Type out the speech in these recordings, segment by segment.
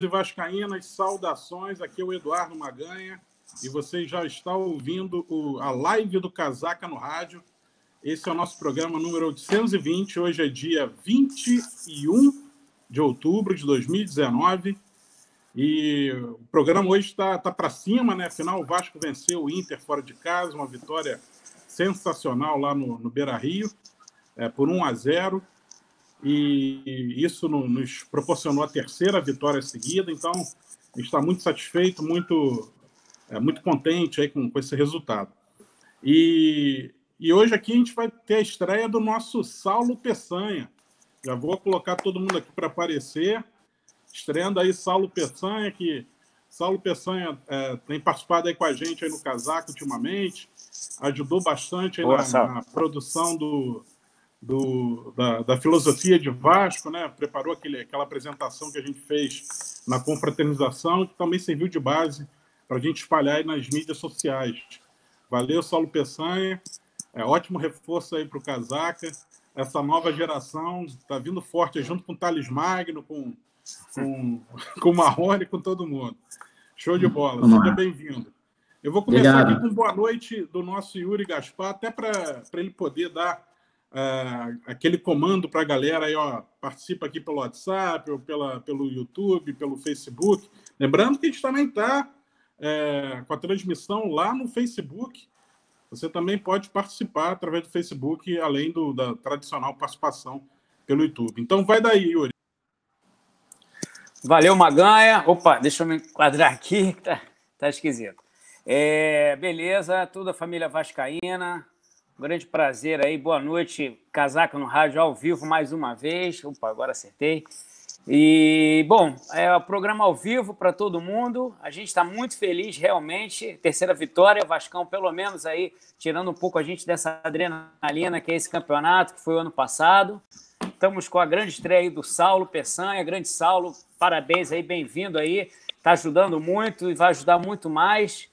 e Vascaínas, saudações. Aqui é o Eduardo Maganha e você já está ouvindo o, a live do Casaca no rádio. Esse é o nosso programa número 820. Hoje é dia 21 de outubro de 2019. E o programa hoje está tá, para cima, né? Afinal, o Vasco venceu o Inter fora de casa, uma vitória sensacional lá no, no Beira Rio, é, por 1 a 0 e isso nos proporcionou a terceira vitória seguida. Então, está muito satisfeito, muito, é, muito contente aí com, com esse resultado. E, e hoje aqui a gente vai ter a estreia do nosso Saulo Peçanha. Já vou colocar todo mundo aqui para aparecer. Estreando aí Saulo Peçanha, que Saulo Peçanha é, tem participado aí com a gente aí no Casaco ultimamente, ajudou bastante Boa, na, na produção do, do, da, da, filosofia de Vasco, né? preparou aquele, aquela apresentação que a gente fez na confraternização, que também serviu de base para a gente espalhar nas mídias sociais. Valeu, Saulo Peçanha. É ótimo reforço aí para o Casaca. Essa nova geração está vindo forte junto com o Thales Magno, com, com, com o Marrone, com todo mundo. Show de bola. Seja bem-vindo. Eu vou começar Obrigado. aqui com boa noite do nosso Yuri Gaspar, até para ele poder dar uh, aquele comando para a galera aí, ó, participa aqui pelo WhatsApp, ou pela, pelo YouTube, pelo Facebook. Lembrando que a gente também está é, com a transmissão lá no Facebook. Você também pode participar através do Facebook, além do, da tradicional participação pelo YouTube. Então, vai daí, Yuri. Valeu, Maganha. Opa, deixa eu me enquadrar aqui, tá, tá esquisito. É, beleza, toda a família Vascaína, grande prazer aí, boa noite. Casaca no rádio ao vivo mais uma vez. Opa, agora acertei. E, bom, é o programa ao vivo para todo mundo. A gente está muito feliz, realmente. Terceira vitória, Vascão, pelo menos aí, tirando um pouco a gente dessa adrenalina que é esse campeonato, que foi o ano passado. Estamos com a grande estreia aí do Saulo Peçanha. Grande Saulo, parabéns aí, bem-vindo aí. Está ajudando muito e vai ajudar muito mais.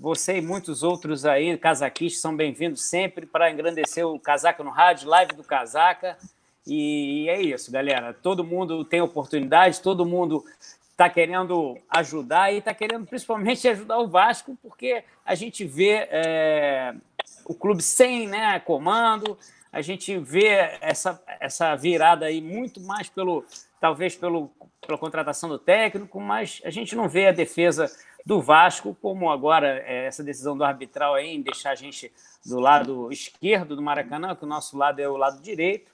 Você e muitos outros aí, casaquistas, são bem-vindos sempre para engrandecer o Casaca no Rádio, live do Casaca. E é isso, galera. Todo mundo tem oportunidade, todo mundo está querendo ajudar e está querendo principalmente ajudar o Vasco, porque a gente vê é, o clube sem né, comando, a gente vê essa, essa virada aí muito mais pelo, talvez pelo, pela contratação do técnico, mas a gente não vê a defesa do Vasco, como agora é, essa decisão do arbitral aí em deixar a gente do lado esquerdo do Maracanã, que o nosso lado é o lado direito.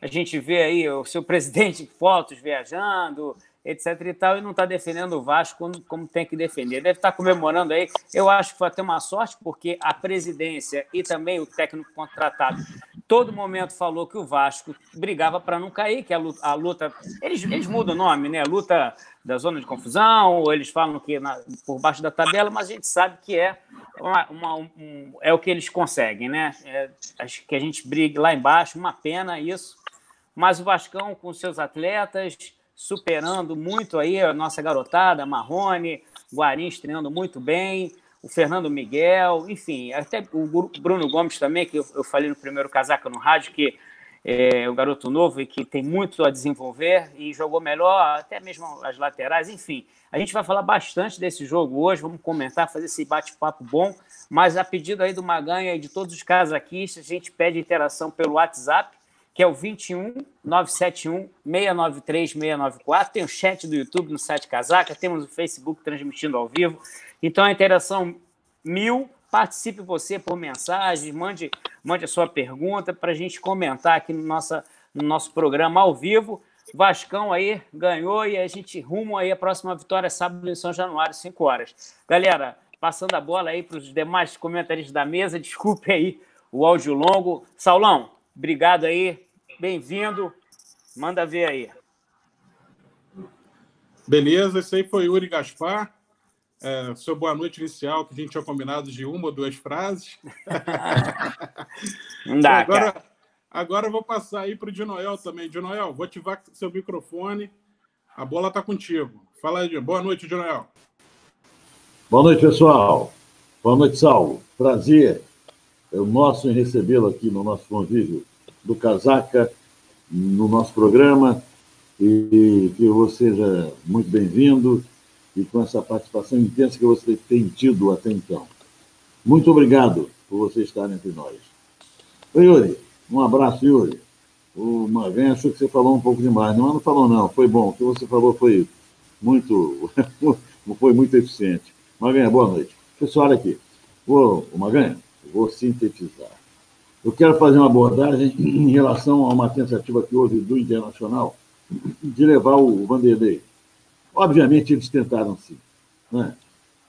A gente vê aí o seu presidente fotos viajando, etc e tal, e não está defendendo o Vasco como, tem que defender. Deve estar tá comemorando aí. Eu acho que foi até uma sorte, porque a presidência e também o técnico contratado todo momento falou que o Vasco brigava para não cair, que a luta, a luta, eles, eles mudam o nome, né? Luta da zona de confusão, ou eles falam que na, por baixo da tabela, mas a gente sabe que é uma, uma um, é o que eles conseguem, né? É, acho que a gente briga lá embaixo, uma pena isso. Mas o Vascão com seus atletas superando muito aí a nossa garotada, Marrone, Guarim estreando muito bem, o Fernando Miguel, enfim, até o Bruno Gomes também, que eu, falei no primeiro casaca no rádio, que é o garoto novo e que tem muito a desenvolver e jogou melhor, até mesmo as laterais, enfim. A gente vai falar bastante desse jogo hoje, vamos comentar, fazer esse bate-papo bom, mas a pedido aí do Maganha e de todos os casaquistas, a gente pede interação pelo WhatsApp, que é o 21 971 693 694. Tem o chat do YouTube no site Casaca, temos o Facebook transmitindo ao vivo. Então a interação mil. Participe você por mensagem, mande, mande a sua pergunta para a gente comentar aqui no, nossa, no nosso programa ao vivo. Vascão aí ganhou e a gente rumo aí a próxima vitória sábado em São Januário, 5 horas. Galera, passando a bola aí para os demais comentaristas da mesa, desculpe aí o áudio longo. Saulão, obrigado aí Bem-vindo. Manda ver aí. Beleza, esse aí foi Yuri Gaspar. É, seu boa noite inicial, que a gente tinha combinado de uma ou duas frases. Não dá, agora, cara. agora eu vou passar aí para o Dinoel também. Dinoel, vou ativar seu microfone. A bola está contigo. Fala aí, boa noite, Dinoel. Boa noite, pessoal. Boa noite, Saulo. Prazer é o nosso em recebê-lo aqui no nosso convívio do Casaca no nosso programa. e que você seja muito bem-vindo e com essa participação intensa que você tem tido até então. Muito obrigado por você estar entre nós. Oi, Yuri. Um abraço, Yuri. O Magan achou que você falou um pouco demais. Não, não falou, não. Foi bom. O que você falou foi muito, foi muito eficiente. Maganha, boa noite. Pessoal, olha aqui. Vou, Maganha, vou sintetizar. Eu quero fazer uma abordagem em relação a uma tentativa que houve do Internacional de levar o Vanderlei. Obviamente, eles tentaram sim. Né?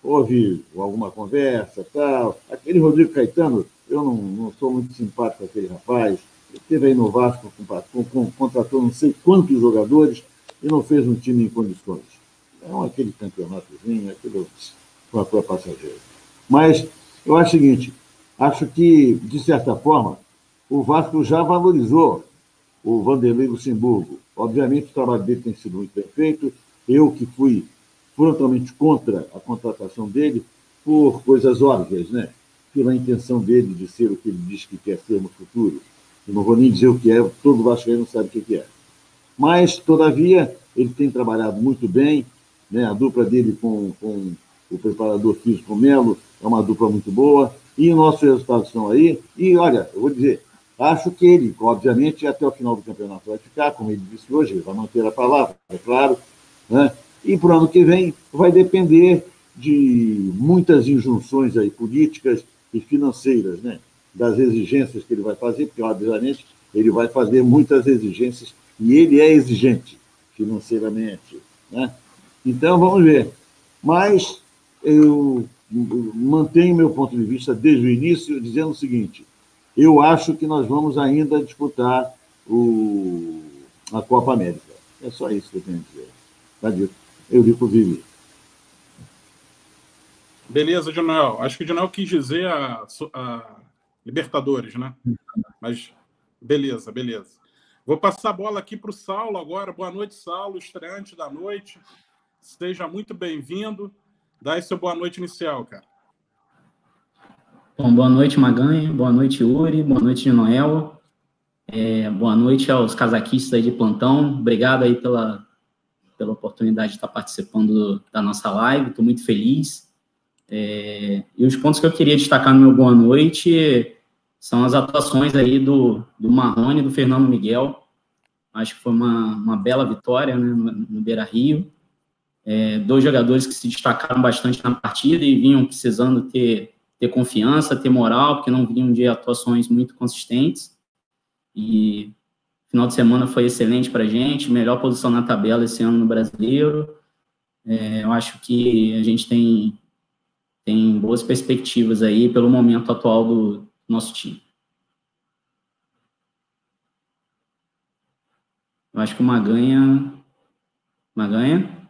Houve alguma conversa, tal. Aquele Rodrigo Caetano, eu não, não sou muito simpático com aquele rapaz. Ele esteve aí no Vasco, com, com, contratou não sei quantos jogadores e não fez um time em condições. É aquele campeonatozinho, aquilo para passageiro. Mas eu acho o seguinte, acho que, de certa forma, o Vasco já valorizou o Vanderlei Luxemburgo. Obviamente, o trabalho dele tem sido muito bem feito. Eu que fui frontalmente contra a contratação dele, por coisas óbvias, né? pela intenção dele de ser o que ele diz que quer ser no futuro. Eu não vou nem dizer o que é, todo vascaíno sabe o que é. Mas, todavia, ele tem trabalhado muito bem, né? a dupla dele com, com o preparador físico Melo é uma dupla muito boa, e nossos resultados estão aí. E, olha, eu vou dizer, acho que ele, obviamente, até o final do campeonato vai ficar, como ele disse hoje, ele vai manter a palavra, é claro, né? e para o ano que vem vai depender de muitas injunções aí políticas e financeiras, né? das exigências que ele vai fazer, porque, obviamente, ele vai fazer muitas exigências, e ele é exigente financeiramente. Né? Então, vamos ver. Mas eu mantenho meu ponto de vista desde o início, dizendo o seguinte: eu acho que nós vamos ainda disputar o, a Copa América. É só isso que eu tenho a dizer. Está dito. Eurico Vivi. Beleza, Jonel. Acho que o Jonel quis dizer a, a Libertadores, né? Mas beleza, beleza. Vou passar a bola aqui para o Saulo agora. Boa noite, Saulo, estreante da noite. Seja muito bem-vindo. Dá aí seu boa noite inicial, cara. Bom, boa noite, Maganha. Boa noite, Uri. Boa noite, Noel. É, boa noite aos casaquistas aí de plantão. Obrigado aí pela, pela oportunidade de estar participando da nossa live. Estou muito feliz. É, e os pontos que eu queria destacar no meu boa noite são as atuações aí do, do Marrone e do Fernando Miguel. Acho que foi uma, uma bela vitória né, no, no Beira Rio é, dois jogadores que se destacaram bastante na partida e vinham precisando ter, ter confiança, ter moral, porque não vinham de atuações muito consistentes. E final de semana foi excelente para a gente, melhor posição na tabela esse ano no Brasileiro. É, eu acho que a gente tem, tem boas perspectivas aí pelo momento atual do nosso time. Eu acho que uma ganha. Uma ganha.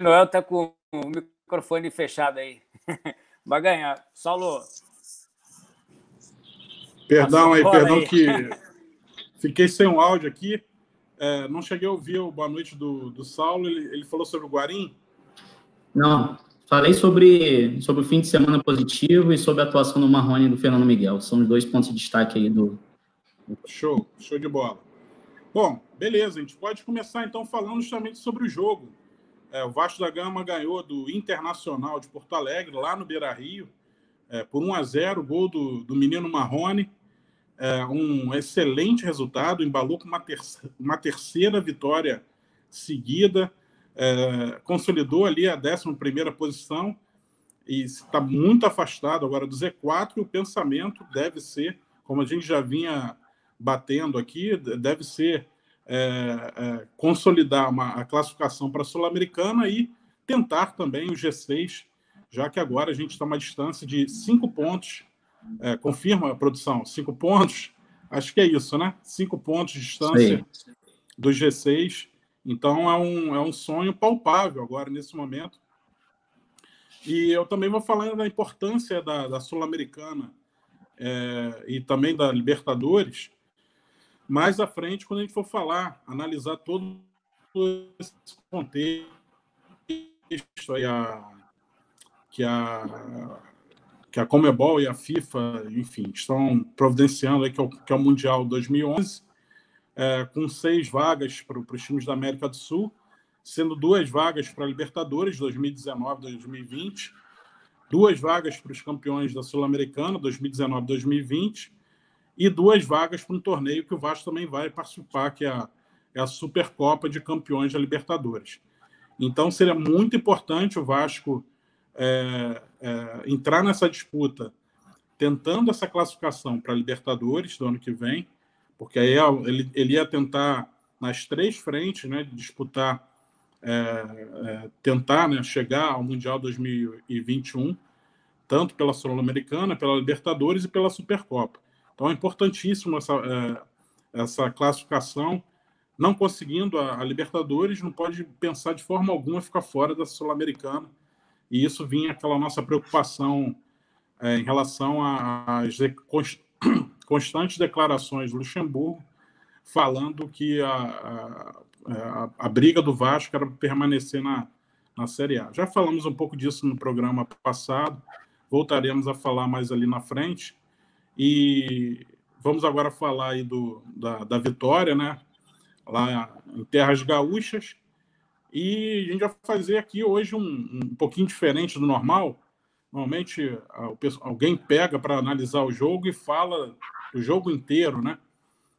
Noel tá com o microfone fechado aí. Vai ganhar. Saulo. Perdão aí, perdão aí. que fiquei sem o um áudio aqui. É, não cheguei a ouvir o boa noite do, do Saulo. Ele, ele falou sobre o Guarim? Não, falei sobre, sobre o fim de semana positivo e sobre a atuação do Marrone e do Fernando Miguel. São os dois pontos de destaque aí do. Show, show de bola. Bom, beleza, a gente pode começar então falando justamente sobre o jogo. É, o Vasco da Gama ganhou do Internacional de Porto Alegre, lá no Beira Rio, é, por 1 a 0 gol do, do menino Marrone. É, um excelente resultado, embalou com uma, terceira, uma terceira vitória seguida, é, consolidou ali a 11 posição e está muito afastado agora do Z4. E o pensamento deve ser, como a gente já vinha batendo aqui, deve ser é, é, consolidar uma, a classificação para a Sul-Americana e tentar também o G6, já que agora a gente está a uma distância de cinco pontos. É, confirma a produção, cinco pontos. Acho que é isso, né? Cinco pontos de distância Sim. do G6. Então é um, é um sonho palpável agora, nesse momento. E eu também vou falando da importância da, da Sul-Americana é, e também da Libertadores, mais à frente, quando a gente for falar, analisar todo esse contexto aí, a, que a que a Comebol e a FIFA, enfim, estão providenciando, aí, que, é o, que é o Mundial 2011, é, com seis vagas para os times da América do Sul, sendo duas vagas para a Libertadores 2019-2020, duas vagas para os campeões da Sul-Americana 2019-2020 e duas vagas para um torneio que o Vasco também vai participar, que é a, é a Supercopa de Campeões da Libertadores. Então, seria muito importante o Vasco é, é, entrar nessa disputa tentando essa classificação para a Libertadores do ano que vem, porque aí ele, ele ia tentar nas três frentes, né, disputar, é, é, tentar né, chegar ao Mundial 2021, tanto pela Sul-Americana, pela Libertadores e pela Supercopa. Então é importantíssimo essa, é, essa classificação. Não conseguindo a, a, Libertadores, não pode pensar de forma alguma ficar fora da Sul-Americana. E isso vinha aquela nossa preocupação é, em relação às constantes declarações do Luxemburgo falando que a, a, a, a briga do Vasco era permanecer na, na Série A. Já falamos um pouco disso no programa passado, voltaremos a falar mais ali na frente. E vamos agora falar aí do, da, da vitória, né? Lá em Terras Gaúchas. E a gente vai fazer aqui hoje um, um pouquinho diferente do normal. Normalmente alguém pega para analisar o jogo e fala o jogo inteiro, né?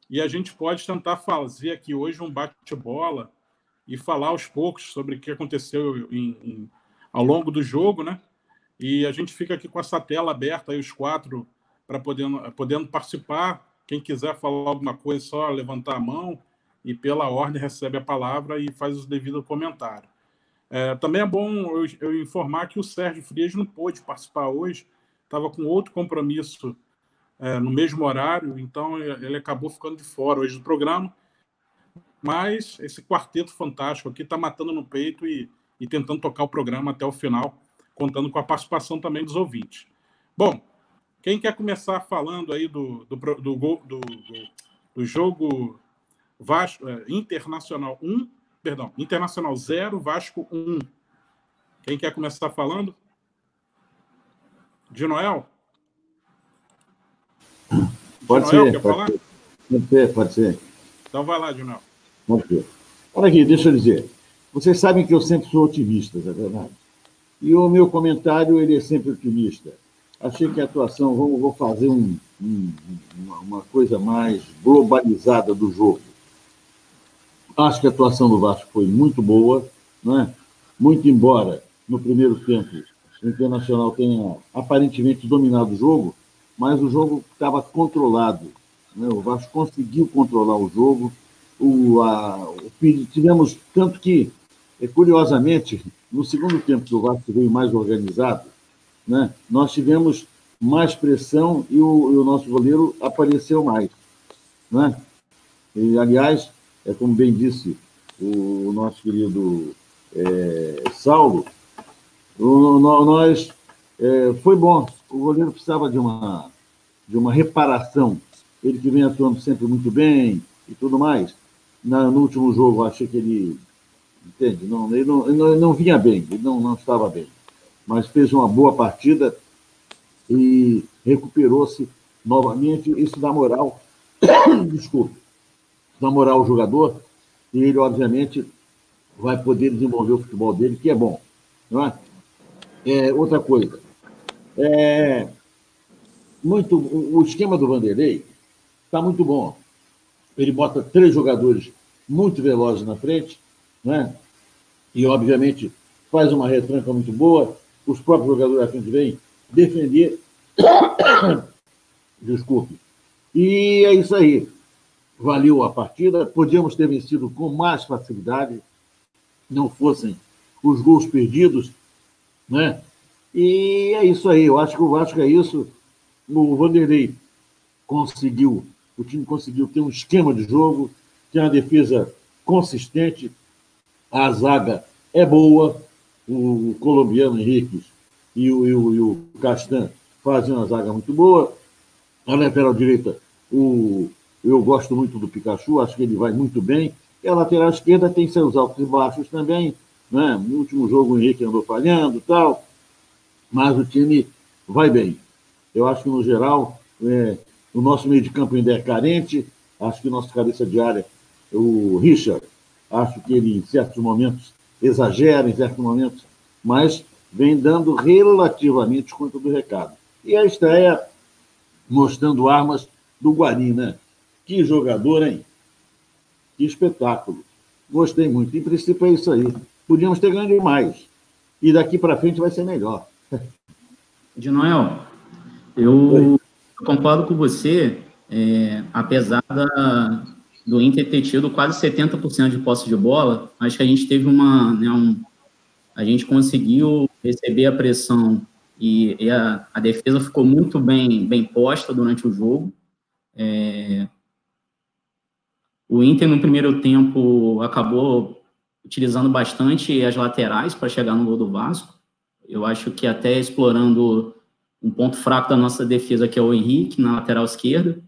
E a gente pode tentar fazer aqui hoje um bate-bola e falar aos poucos sobre o que aconteceu em, em, ao longo do jogo, né? E a gente fica aqui com essa tela aberta aí, os quatro para podendo, podendo participar. Quem quiser falar alguma coisa, só levantar a mão e, pela ordem, recebe a palavra e faz o devido comentário. É, também é bom eu, eu, informar que o Sérgio Frias não pôde participar hoje, estava com outro compromisso é, no mesmo horário, então ele acabou ficando de fora hoje do programa. Mas esse quarteto fantástico aqui está matando no peito e, e tentando tocar o programa até o final, contando com a participação também dos ouvintes. Bom, quem quer começar falando aí do, do, do, do, do jogo Vasco, é, Internacional 1, perdão, Internacional 0, Vasco 1. Quem quer começar falando? De Noel? Pode Noel, ser. Pode ser. pode ser, pode ser. Então vai lá, De Noel. Pode ser. Olha aqui, deixa eu dizer. Vocês sabem que eu sempre sou otimista, é verdade? E o meu comentário ele é sempre otimista achei que a atuação, vou fazer um, um, uma coisa mais globalizada do jogo. Acho que a atuação do Vasco foi muito boa, né? muito embora no primeiro tempo o Internacional tenha aparentemente dominado o jogo, mas o jogo estava controlado. Né? O Vasco conseguiu controlar o jogo. O, a, o, tivemos tanto que, curiosamente, no segundo tempo que o Vasco veio mais organizado, né? Nós tivemos mais pressão e o, e o nosso goleiro apareceu mais. Né? E, aliás, é como bem disse o nosso querido é, Saulo, o, nós é, foi bom. O goleiro precisava de uma, de uma reparação. Ele que vem atuando sempre muito bem e tudo mais. Na, no último jogo, achei que ele. Entende? Não, ele, não, ele não, ele não vinha bem, ele não, não estava bem mas fez uma boa partida e recuperou-se novamente. Isso dá moral, desculpe, dá moral ao jogador e ele, obviamente, vai poder desenvolver o futebol dele, que é bom. Não é? é outra coisa, é, muito, o esquema do Vanderlei está muito bom. Ele bota três jogadores muito velozes na frente, né? e, obviamente, faz uma retranca muito boa, os próprios jogadores da frente vêm defender. Desculpe. E é isso aí. Valeu a partida. Podíamos ter vencido com mais facilidade, não fossem os gols perdidos, né? E é isso aí. Eu acho que o Vasco é isso. O Vanderlei conseguiu, o time conseguiu ter um esquema de jogo, tem uma defesa consistente, a zaga é boa, o colombiano Henrique e o, e o, e o Castan fazem uma zaga muito boa. A lateral direita, o, eu gosto muito do Pikachu, acho que ele vai muito bem. E a lateral esquerda tem seus altos e baixos também. Né? No último jogo o Henrique andou falhando tal. Mas o time vai bem. Eu acho que, no geral, é, o nosso meio de campo ainda é carente. Acho que o nosso cabeça de área, o Richard, acho que ele, em certos momentos, exagera, em certos momentos, mas vem dando relativamente conta do recado. E a estreia mostrando armas do Guari, né? Que jogador, hein? Que espetáculo. Gostei muito. Em princípio é isso aí. Podíamos ter ganho mais. E daqui para frente vai ser melhor. De Noel, eu Oi. concordo com você, é, apesar da, do Inter ter tido quase 70% de posse de bola, acho que a gente teve uma. Né, um, a gente conseguiu receber a pressão e, e a, a, defesa ficou muito bem, bem posta durante o jogo. É, o Inter, no primeiro tempo, acabou utilizando bastante as laterais para chegar no gol do Vasco. Eu acho que até explorando um ponto fraco da nossa defesa, que é o Henrique, na lateral esquerda.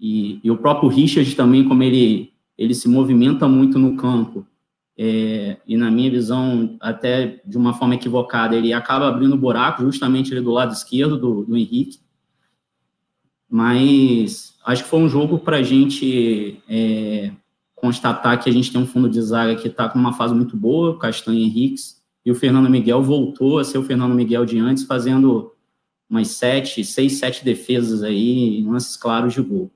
E, e o próprio Richard também, como ele, ele se movimenta muito no campo, é, e na minha visão, até de uma forma equivocada, ele acaba abrindo buraco justamente do lado esquerdo do, do Henrique. Mas acho que foi um jogo para a gente é, constatar que a gente tem um fundo de zaga que está com uma fase muito boa, Castanho e Henriques, e o Fernando Miguel voltou a ser o Fernando Miguel de antes, fazendo umas sete, seis, sete defesas aí, lances claros de gol.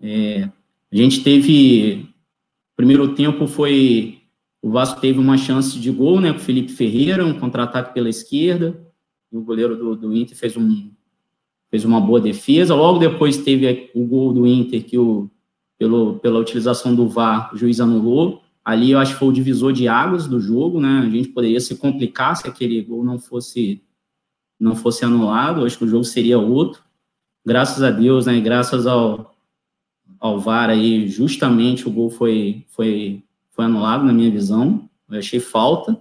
É, a gente teve, primeiro tempo foi, o Vasco teve uma chance de gol, né, com o Felipe Ferreira, um contra-ataque pela esquerda, e o goleiro do, do Inter fez, um, fez uma boa defesa. Logo depois teve o gol do Inter, que o, pelo, pela utilização do VAR, o juiz anulou. Ali eu acho que foi o divisor de águas do jogo, né? A gente poderia se complicar se aquele gol não fosse não fosse anulado, acho que o jogo seria outro. Graças a Deus, né? Graças ao, ao VAR aí, justamente o gol foi, foi, foi anulado, na minha visão. Eu achei falta.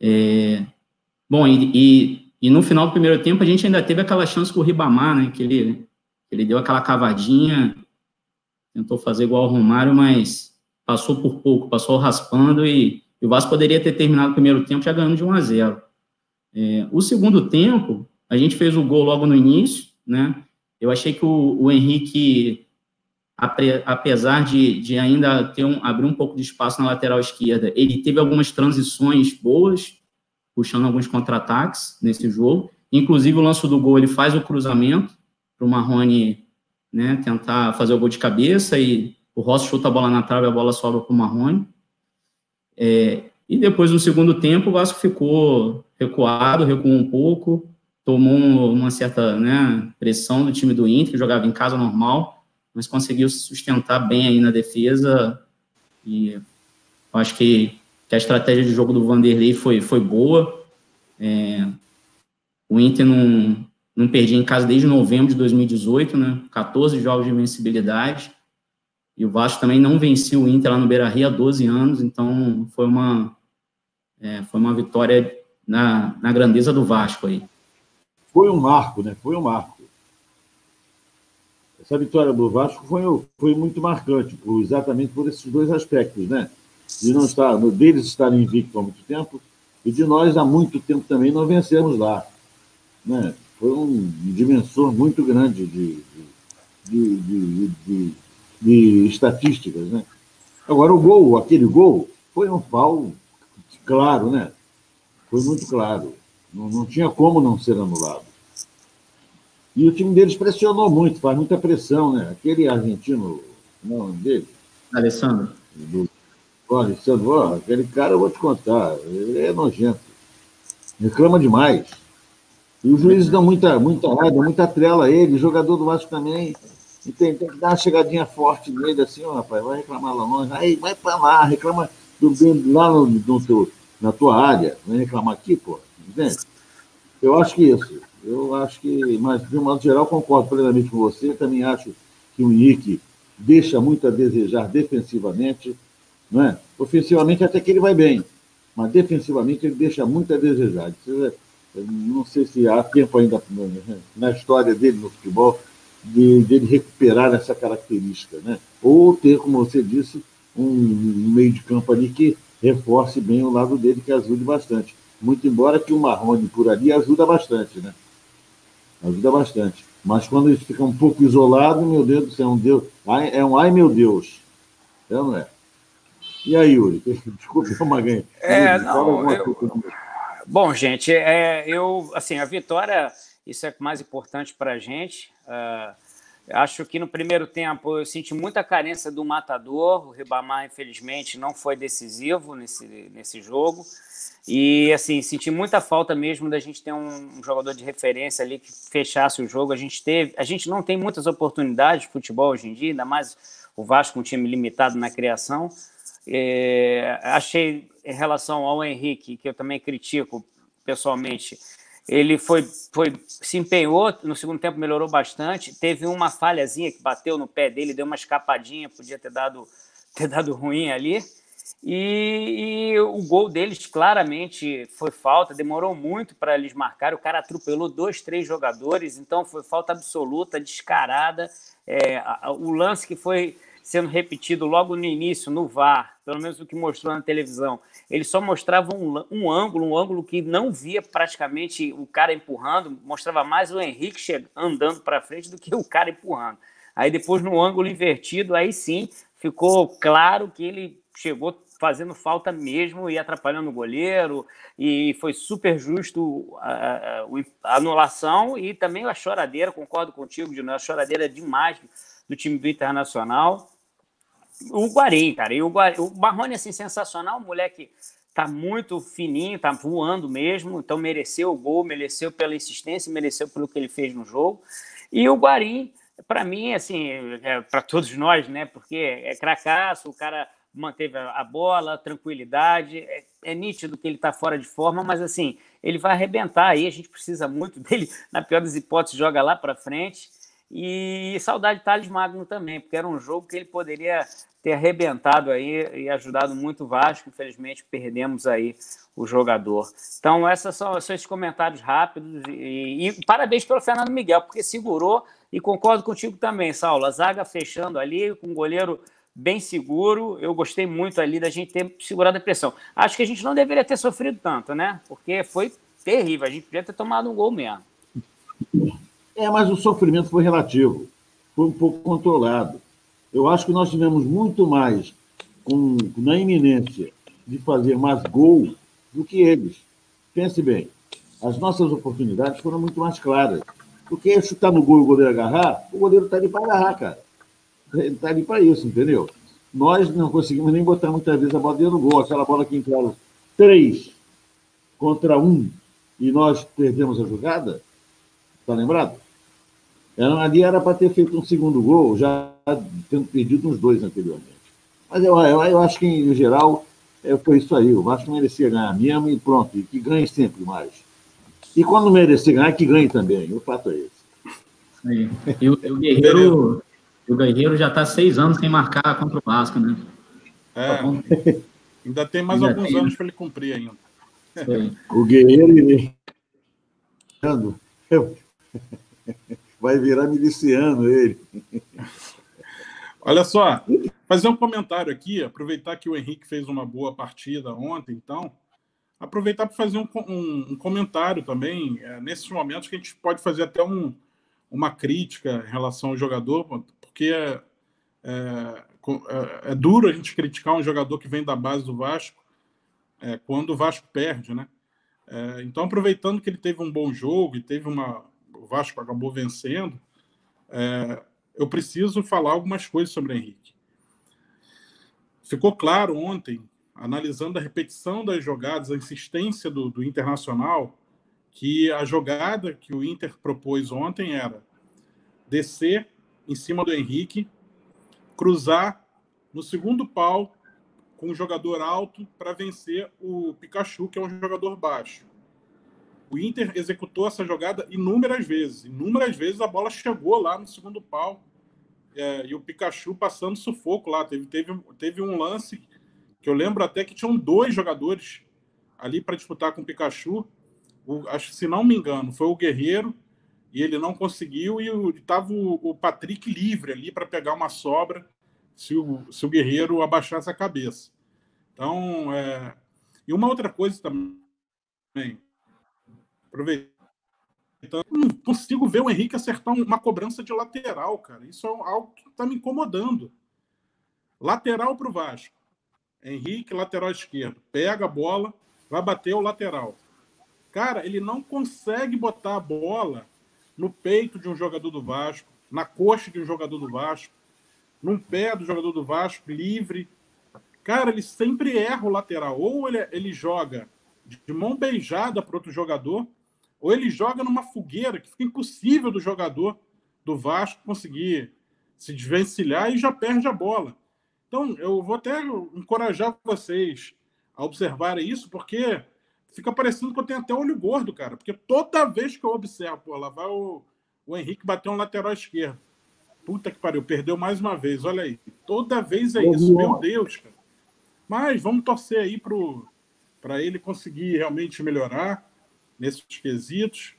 É, bom, e, e, e, no final do primeiro tempo a gente ainda teve aquela chance com o Ribamar, né? Que ele, ele deu aquela cavadinha, tentou fazer igual o Romário, mas passou por pouco, passou raspando e, e o Vasco poderia ter terminado o primeiro tempo já ganhando de 1 a 0. É, o segundo tempo, a gente fez o gol logo no início, né? Eu achei que o, o Henrique, apesar de, de ainda ter um, abrir um pouco de espaço na lateral esquerda, ele teve algumas transições boas, puxando alguns contra-ataques nesse jogo. Inclusive, o lance do gol, ele faz o cruzamento para o Marrone né, tentar fazer o gol de cabeça e o Rossi chuta a bola na trave, a bola sobra para o Marrone. É, e depois, no segundo tempo, o Vasco ficou recuado, recuou um pouco, tomou uma certa né, pressão do time do Inter, que jogava em casa normal, mas conseguiu se sustentar bem aí na defesa. E acho que, que a estratégia de jogo do Vanderlei foi, foi boa. É, o Inter não, não perdia em casa desde novembro de 2018, né? 14 jogos de invencibilidade. E o Vasco também não venceu o Inter lá no Beira-Rio há 12 anos, então foi uma, é, foi uma vitória na, na grandeza do Vasco aí. Foi um marco, né? Foi um marco. Essa vitória do Vasco foi, foi muito marcante, por, exatamente por esses dois aspectos, né? De não estar, deles estarem invictos há muito tempo e de nós há muito tempo também não vencemos lá. Né? Foi um dimensor muito grande de, de, de, de de estatísticas, né? Agora, o gol, aquele gol, foi um pau claro, né? Foi muito claro. Não, não tinha como não ser anulado. E o time deles pressionou muito, faz muita pressão, né? Aquele argentino, não, dele. Alessandro. Do, o Alessandro, ó, aquele cara eu vou te contar, ele é nojento. Reclama demais. E os juízes dão muita, muita raiva, muita trela a ele, o jogador do Vasco também. E tem, tem, que dar uma chegadinha forte nele, assim, ó, rapaz, vai reclamar lá longe, aí vai para lá, reclama do, lá no, no teu, na tua área, vai reclamar aqui, pô, entende? Eu acho que isso, eu acho que, mas de um modo geral, concordo plenamente com você, também acho que o Henrique deixa muito a desejar defensivamente, não é? Ofensivamente até que ele vai bem, mas defensivamente ele deixa muito a desejar. Não sei se há tempo ainda na história dele no futebol de, de ele recuperar essa característica, né? Ou ter, como você disse, um, um meio de campo ali que reforce bem o lado dele, que ajude bastante. Muito embora que o Marrone por ali ajuda bastante, né? Ajuda bastante. Mas quando ele fica um pouco isolado, meu Deus do céu, um Deus, é um ai meu Deus. É não é? E aí, Yuri? Desculpe, Maganha. É, não, eu... Bom, gente, é, eu, assim, a vitória, isso é mais importante para a gente. Uh, acho que no primeiro tempo eu senti muita carência do matador. O Ribamar, infelizmente, não foi decisivo nesse, nesse jogo. E, assim, senti muita falta mesmo da gente ter um, um, jogador de referência ali que fechasse o jogo. A gente teve, a gente não tem muitas oportunidades de futebol hoje em dia, ainda mais o Vasco, um time limitado na criação. É, achei em relação ao Henrique, que eu também critico pessoalmente, ele foi, foi se empenhou, no segundo tempo melhorou bastante, teve uma falhazinha que bateu no pé dele, deu uma escapadinha, podia ter dado, ter dado ruim ali, e, e, o gol deles claramente foi falta, demorou muito para eles marcarem. O cara atropelou dois, três jogadores, então foi falta absoluta, descarada. É, o lance que foi sendo repetido logo no início, no VAR, pelo menos o que mostrou na televisão, ele só mostrava um, um ângulo, um ângulo que não via praticamente o cara empurrando, mostrava mais o Henrique andando para frente do que o cara empurrando. Aí depois, no ângulo invertido, aí sim ficou claro que ele chegou fazendo falta mesmo e atrapalhando o goleiro, e foi super justo a, a, anulação e também a choradeira, concordo contigo, de a choradeira demais do time do Internacional. O Guarim, cara, e o, o Marrone, assim, sensacional, um moleque tá muito fininho, tá voando mesmo, então mereceu o gol, mereceu pela insistência, mereceu pelo que ele fez no jogo. E o Guarim, para mim, assim, é, para todos nós, né? Porque é cracaço, o cara manteve a bola, tranquilidade. É, é nítido que ele está fora de forma, mas assim, ele vai arrebentar aí. A gente precisa muito dele. Na pior das hipóteses, joga lá para frente. E saudade de Thales Magno também, porque era um jogo que ele poderia ter arrebentado aí e ajudado muito o Vasco. Infelizmente, perdemos aí o jogador. Então, esses são, são esses comentários rápidos. E, e, parabéns pelo Fernando Miguel, porque segurou e concordo contigo também, Saulo. A zaga fechando ali, com o goleiro bem seguro. Eu gostei muito ali da gente ter segurado a pressão. Acho que a gente não deveria ter sofrido tanto, né? Porque foi terrível. A gente podia ter tomado um gol mesmo. É, mas o sofrimento foi relativo. Foi um pouco controlado. Eu acho que nós tivemos muito mais com, na iminência de fazer mais gol do que eles. Pense bem, as nossas oportunidades foram muito mais claras. Porque chutar no gol e o goleiro agarrar, o goleiro está ali para agarrar, cara está ali para isso, entendeu? Nós não conseguimos nem botar muitas vezes a bola dentro do gol. Aquela bola que entraram três contra um e nós perdemos a jogada, está lembrado? Era, ali era para ter feito um segundo gol, já tendo perdido uns dois anteriormente. Mas eu, eu, eu acho que, em geral, é, foi isso aí. O Vasco merecia ganhar mesmo e pronto, e que ganhe sempre mais. E quando merecer ganhar, que ganhe também. O fato é esse. E o, o Guerreiro o Guerreiro já está seis anos sem marcar contra o Vasco, né? É, ainda tem mais ainda alguns tem. anos para ele cumprir ainda. O Guerreiro vai virar miliciano ele. Olha só, fazer um comentário aqui, aproveitar que o Henrique fez uma boa partida ontem, então, aproveitar para fazer um, um, um, comentário também, é, nesses momentos que a gente pode fazer até um, uma crítica em relação ao jogador, porque é, é, é, é, duro a gente criticar um jogador que vem da base do Vasco é, quando o Vasco perde, né? É, então, aproveitando que ele teve um bom jogo e teve uma. O Vasco acabou vencendo, é, eu preciso falar algumas coisas sobre Henrique. Ficou claro ontem, analisando a repetição das jogadas, a insistência do, do Internacional, que a jogada que o Inter propôs ontem era descer em cima do Henrique, cruzar no segundo pau com um jogador alto para vencer o Pikachu, que é um jogador baixo. O Inter executou essa jogada inúmeras vezes. Inúmeras vezes a bola chegou lá no segundo pau é, e o Pikachu passando sufoco lá. Teve, teve, teve um lance que eu lembro até que tinham dois jogadores ali para disputar com o Pikachu. O, acho, se não me engano, foi o Guerreiro e ele não conseguiu e estava o, o, Patrick livre ali para pegar uma sobra se o, se o Guerreiro abaixasse a cabeça. Então, é... e uma outra coisa também, aproveitando Não consigo ver o Henrique acertar uma cobrança de lateral, cara. Isso é algo que está me incomodando. Lateral para o Vasco. Henrique, lateral esquerdo. Pega a bola, vai bater o lateral. Cara, ele não consegue botar a bola no peito de um jogador do Vasco, na coxa de um jogador do Vasco, num pé do jogador do Vasco, livre. Cara, ele sempre erra o lateral. Ou ele, ele joga de mão beijada para outro jogador, ou ele joga numa fogueira que fica impossível do jogador do Vasco conseguir se desvencilhar e já perde a bola. Então, eu vou até encorajar vocês a observarem isso, porque fica parecendo que eu tenho até olho gordo, cara. Porque toda vez que eu observo, pô, lá vai o, o Henrique bater um lateral esquerdo. Puta que pariu, perdeu mais uma vez, olha aí. Toda vez é isso, meu Deus, cara. Mas vamos torcer aí para ele conseguir realmente melhorar nesses quesitos.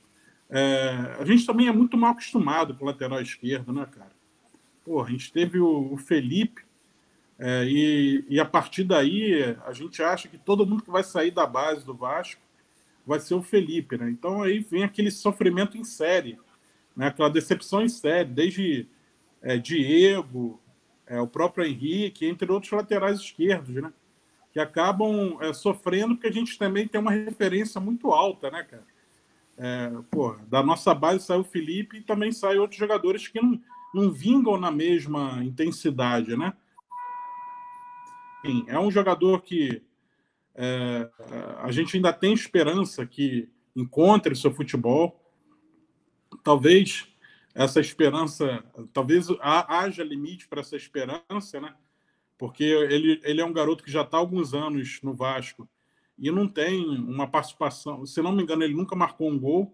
É, a gente também é muito mal acostumado com o lateral esquerdo, né, cara? Pô, a gente teve o, o Felipe, é, e, e, a partir daí a gente acha que todo mundo que vai sair da base do Vasco vai ser o Felipe, né? Então aí vem aquele sofrimento em série, né? Aquela decepção em série, desde é, Diego, é, o próprio Henrique, entre outros laterais esquerdos, né? Que acabam é, sofrendo porque a gente também tem uma referência muito alta, né, cara? É, pô, da nossa base sai o Felipe e também saem outros jogadores que não, não vingam na mesma intensidade, né? Enfim, é um jogador que é, a gente ainda tem esperança que encontre seu futebol. Talvez essa esperança, talvez haja limite para essa esperança, né? Porque ele, ele é um garoto que já está há alguns anos no Vasco e não tem uma participação. Se não me engano, ele nunca marcou um gol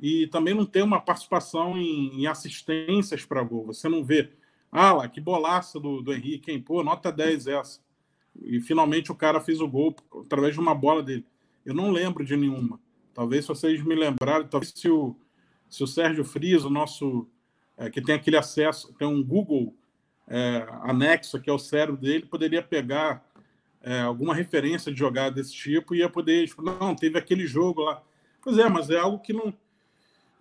e também não tem uma participação em, em assistências para gol. Você não vê, ah lá, que bolaça do, do Henrique, hein? Pô, nota 10 essa. E finalmente o cara fez o gol através de uma bola dele. Eu não lembro de nenhuma. Talvez vocês me lembrarem, talvez se o, se o Sérgio Frias, o nosso, é, que tem aquele acesso, tem um Google é, anexo é o cérebro dele, poderia pegar é, alguma referência de jogada desse tipo e ia poder, tipo, não, teve aquele jogo lá. Pois é, mas é algo que não,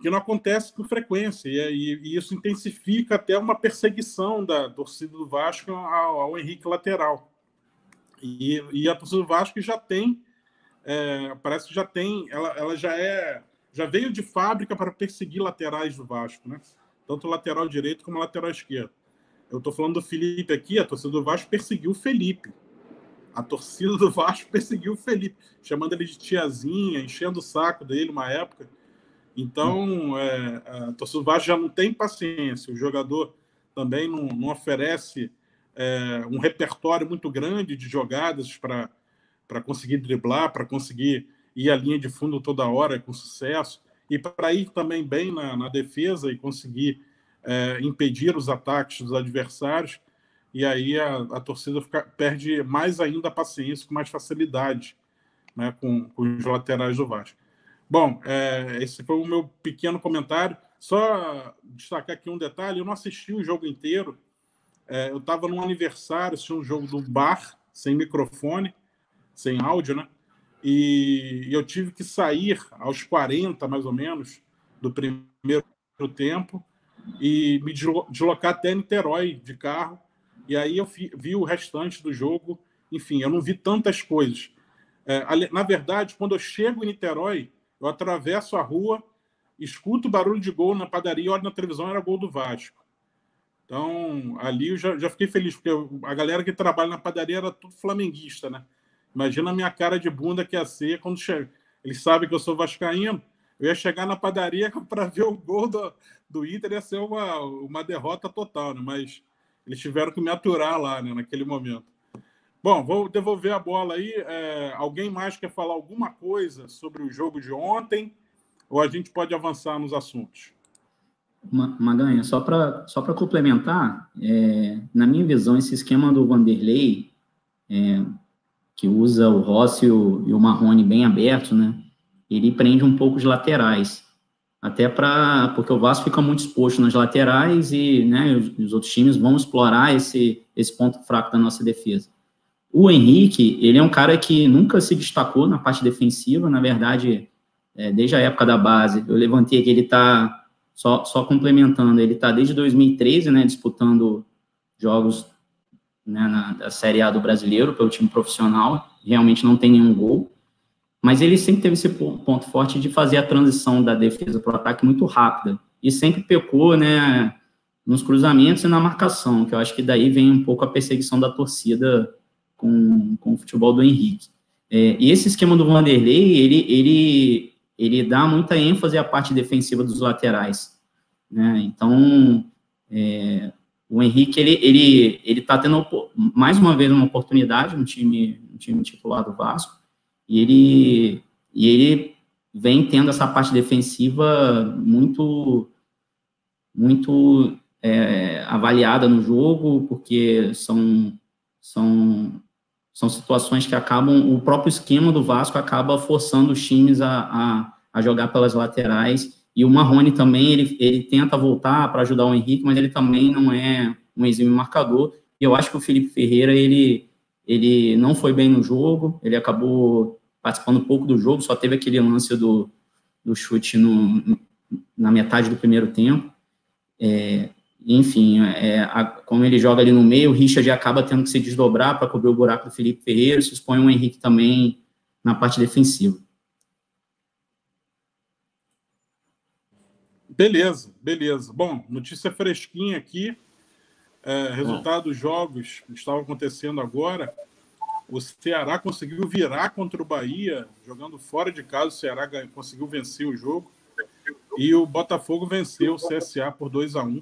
que não acontece com frequência, e, e, e isso intensifica até uma perseguição da torcida do Vasco ao, ao Henrique lateral. E, e a torcida do Vasco já tem, é, parece que já tem, ela, ela já é, já veio de fábrica para perseguir laterais do Vasco, né? Tanto lateral direito como lateral esquerdo. Eu estou falando do Felipe aqui, a torcida do Vasco perseguiu o Felipe. A torcida do Vasco perseguiu o Felipe, chamando ele de tiazinha, enchendo o saco dele uma época. Então, é, a torcida do Vasco já não tem paciência. O jogador também não, não oferece é, um repertório muito grande de jogadas para conseguir driblar, para conseguir ir à linha de fundo toda hora com sucesso, e para ir também bem na, na defesa e conseguir é, impedir os ataques dos adversários. E aí a, a torcida fica, perde mais ainda a paciência com mais facilidade né, com, com os laterais do Vasco. Bom, é, esse foi o meu pequeno comentário. Só destacar aqui um detalhe: eu não assisti o jogo inteiro, é, eu estava num aniversário, assisti um jogo do bar, sem microfone, sem áudio, né? E eu tive que sair aos 40, mais ou menos, do primeiro tempo e me deslocar até Niterói de carro. E aí eu vi o restante do jogo. Enfim, eu não vi tantas coisas. É, na verdade, quando eu chego em Niterói, eu atravesso a rua, escuto barulho de gol na padaria, olho na televisão, era gol do Vasco. Então, ali eu já, já fiquei feliz, porque a galera que trabalha na padaria era tudo flamenguista, né? Imagina a minha cara de bunda que ia ser quando chega. Eles sabem que eu sou vascaíno. Eu ia chegar na padaria para ver o gol do, do Inter, ia ser uma, uma derrota total, né? Mas eles tiveram que me aturar lá, né, naquele momento. Bom, vou devolver a bola aí. É, alguém mais quer falar alguma coisa sobre o jogo de ontem? Ou a gente pode avançar nos assuntos? Maganha, só para só complementar, é, na minha visão, esse esquema do Vanderlei, é, que usa o Rossi e o, o Marrone bem abertos, né? Ele prende um pouco os laterais. Até para. Porque o Vasco fica muito exposto nas laterais e né, os, os, outros times vão explorar esse, esse ponto fraco da nossa defesa. O Henrique, ele é um cara que nunca se destacou na parte defensiva, na verdade, é, desde a época da base. Eu levantei que ele está, só, só complementando, ele está desde 2013, né, disputando jogos né, na, Série A do Brasileiro pelo time profissional, realmente não tem nenhum gol, mas ele sempre teve esse ponto forte de fazer a transição da defesa para o ataque muito rápida, e sempre pecou, né, nos cruzamentos e na marcação, que eu acho que daí vem um pouco a perseguição da torcida com, com o futebol do Henrique. É, e esse esquema do Vanderlei, ele, ele, ele dá muita ênfase à parte defensiva dos laterais, né, então, é, o Henrique, ele ele ele está tendo mais uma vez uma oportunidade no time, no time titular do Vasco, e ele, e ele vem tendo essa parte defensiva muito muito é, avaliada no jogo, porque são, são, são situações que acabam, o próprio esquema do Vasco acaba forçando os times a, a, a jogar pelas laterais, e o Marrone também, ele, ele tenta voltar para ajudar o Henrique, mas ele também não é um exímio marcador. E eu acho que o Felipe Ferreira, ele, ele não foi bem no jogo, ele acabou participando pouco do jogo, só teve aquele lance do, do chute no, na metade do primeiro tempo. É, enfim, é, a, como ele joga ali no meio, o Richard acaba tendo que se desdobrar para cobrir o buraco do Felipe Ferreira, se expõe o Henrique também na parte defensiva. Beleza, beleza. Bom, notícia fresquinha aqui. É, resultado dos jogos que estavam acontecendo agora. O Ceará conseguiu virar contra o Bahia, jogando fora de casa. O Ceará conseguiu vencer o jogo. E o Botafogo venceu o CSA por 2 a 1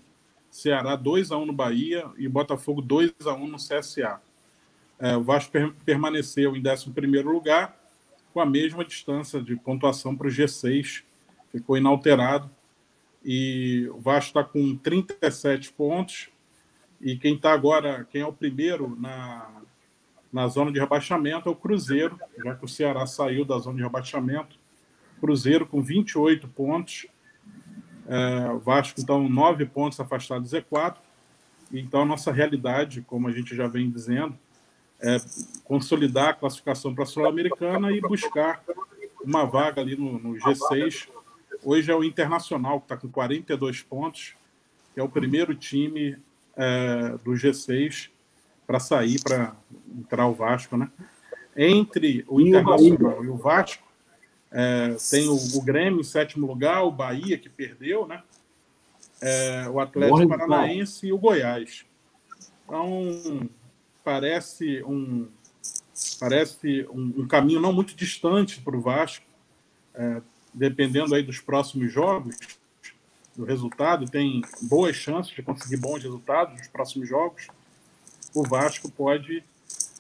Ceará 2 a 1 no Bahia e Botafogo 2 a 1 no CSA. É, o Vasco per permaneceu em 11 lugar, com a mesma distância de pontuação para o G6, ficou inalterado e o Vasco está com 37 pontos. E quem está agora, quem é o primeiro na, na zona de rebaixamento é o Cruzeiro, já que o Ceará saiu da zona de rebaixamento. Cruzeiro com 28 pontos. É, Vasco, então, 9 pontos afastado do Z4. Então, a nossa realidade, como a gente já vem dizendo, é consolidar a classificação para a Sul-Americana e buscar uma vaga ali no, no G6 Hoje é o Internacional, que está com 42 pontos, que é o primeiro time é, do G6 para sair, para entrar o Vasco. Né? Entre o Internacional e o Vasco, é, tem o, o, Grêmio em sétimo lugar, o Bahia, que perdeu, né? É, o Atlético Paranaense e o Goiás. Então, parece um, parece um, um caminho não muito distante para o Vasco. É, dependendo aí dos próximos jogos, do resultado, tem boas chances de conseguir bons resultados nos próximos jogos. O Vasco pode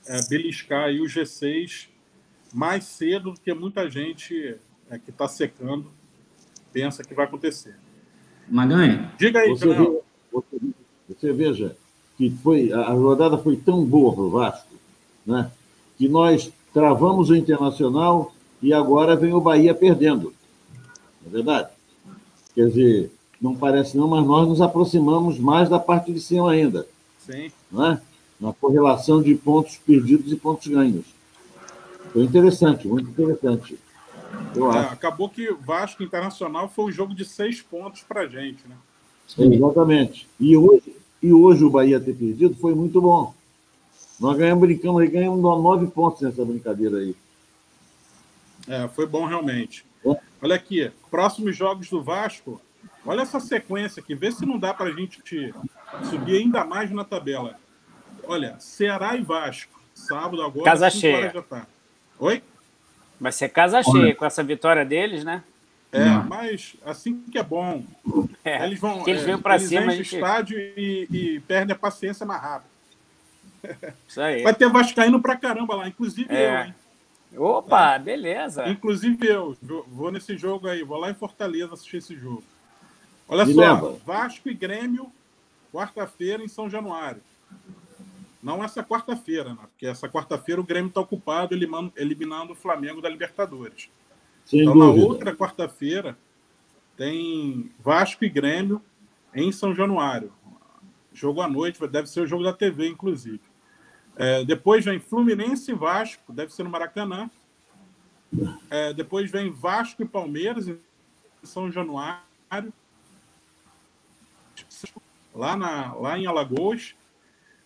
é, beliscar aí o G6 mais cedo do que muita gente é, que está secando pensa que vai acontecer. Maganha. Diga aí, você, você, você, veja que foi, a rodada foi tão boa para o Vasco, né, que nós travamos o Internacional e agora vem o Bahia perdendo. Não é verdade? Quer dizer, não parece não, mas nós nos aproximamos mais da parte de cima ainda. Sim. Não é? Na correlação de pontos perdidos e pontos ganhos. Foi interessante, muito interessante. Eu é, acho. Acabou que Vasco Internacional foi um jogo de seis pontos para a gente, né? Sim. Exatamente. E hoje, e hoje o Bahia ter perdido foi muito bom. Nós ganhamos brincando, ganhamos nove pontos nessa brincadeira aí. É, foi bom realmente. Olha aqui, próximos jogos do Vasco. Olha essa sequência aqui, vê se não dá para a gente subir ainda mais na tabela. Olha, Ceará e Vasco, sábado agora, casa cheia. já tá. Oi? Vai ser casa cheia com essa vitória deles, né? É, não. mas assim que é bom. É, eles vão eles vêm para cima, gente... o estádio e, e perdem a paciência mais rápido. Isso aí. Vai ter Vascaíno pra caramba lá, inclusive é. eu, hein? Opa, beleza. Inclusive eu, vou nesse jogo aí, vou lá em Fortaleza assistir esse jogo. Olha Me só, lembra. Vasco e Grêmio, quarta-feira em São Januário. Não essa quarta-feira, né? porque essa quarta-feira o Grêmio está ocupado eliminando, eliminando, o Flamengo da Libertadores. Sem então, dúvida. na outra quarta-feira, tem Vasco e Grêmio em São Januário. Jogo à noite, deve ser o jogo da TV, inclusive. É, depois vem Fluminense e Vasco, deve ser no Maracanã. É, depois vem Vasco e Palmeiras em São Januário. Lá, na, lá em Alagoas.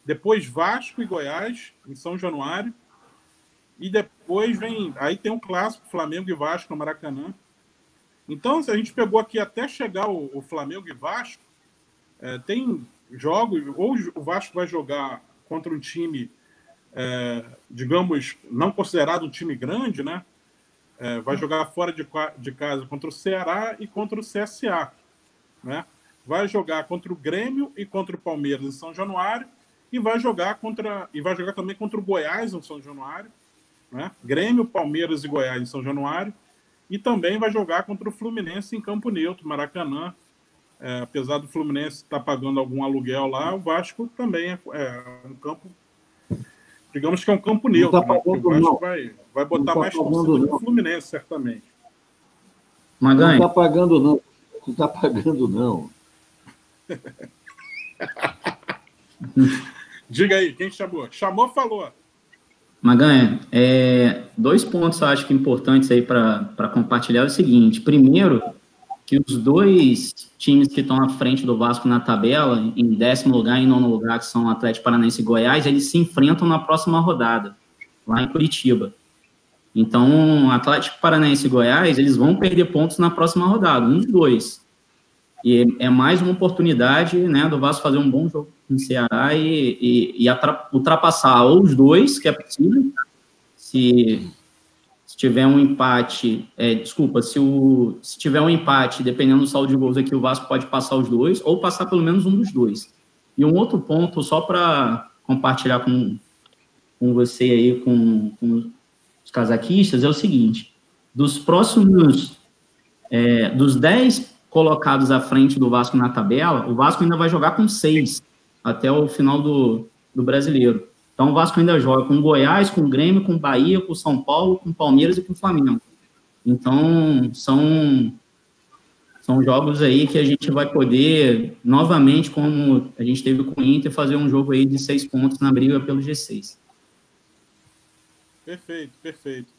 Depois Vasco e Goiás, em São Januário. E depois vem. Aí tem um clássico, Flamengo e Vasco no Maracanã. Então, se a gente pegou aqui até chegar o, o Flamengo e Vasco, é, tem jogos, ou o Vasco vai jogar contra um time, é, digamos, não considerado um time grande, né? É, vai jogar fora de, de casa contra o Ceará e contra o CSA, né? Vai jogar contra o Grêmio e contra o Palmeiras em São Januário e vai jogar contra e vai jogar também contra o Goiás em São Januário, né? Grêmio, Palmeiras e Goiás em São Januário e também vai jogar contra o Fluminense em Campo Neutro, Maracanã. É, apesar do Fluminense estar tá pagando algum aluguel lá, o Vasco também é, é, um campo, digamos que é um campo neutro. Tá né? O Vasco vai, vai botar tá mais torcida que o Fluminense, certamente. Maganha. Não está pagando, não. Não está pagando, não. Diga aí, quem chamou? Chamou, falou. Maganha, é, dois pontos eu acho que importantes aí para compartilhar é o seguinte. Primeiro, que os dois times que estão à frente do Vasco na tabela, em décimo lugar e nono lugar, que são Atlético Paranaense e Goiás, eles se enfrentam na próxima rodada, lá em Curitiba. Então, Atlético Paranaense e Goiás, eles vão perder pontos na próxima rodada, um dos dois. E é mais uma oportunidade né, do Vasco fazer um bom jogo no Ceará e, e, e ultrapassar ou os dois, que é possível, se, se tiver um empate, é, desculpa, se, o, se tiver um empate, dependendo do saldo de gols aqui, o Vasco pode passar os dois, ou passar pelo menos um dos dois. E um outro ponto, só para compartilhar com, com você aí, com, com os casaquistas, é o seguinte, dos próximos, é, dos 10 colocados à frente do Vasco na tabela, o Vasco ainda vai jogar com seis até o final do, do brasileiro. Então o Vasco ainda joga com Goiás, com Grêmio, com Bahia, com São Paulo, com Palmeiras e com Flamengo. Então são são jogos aí que a gente vai poder novamente, como a gente teve com o Inter, fazer um jogo aí de seis pontos na briga pelo G6. Perfeito, perfeito.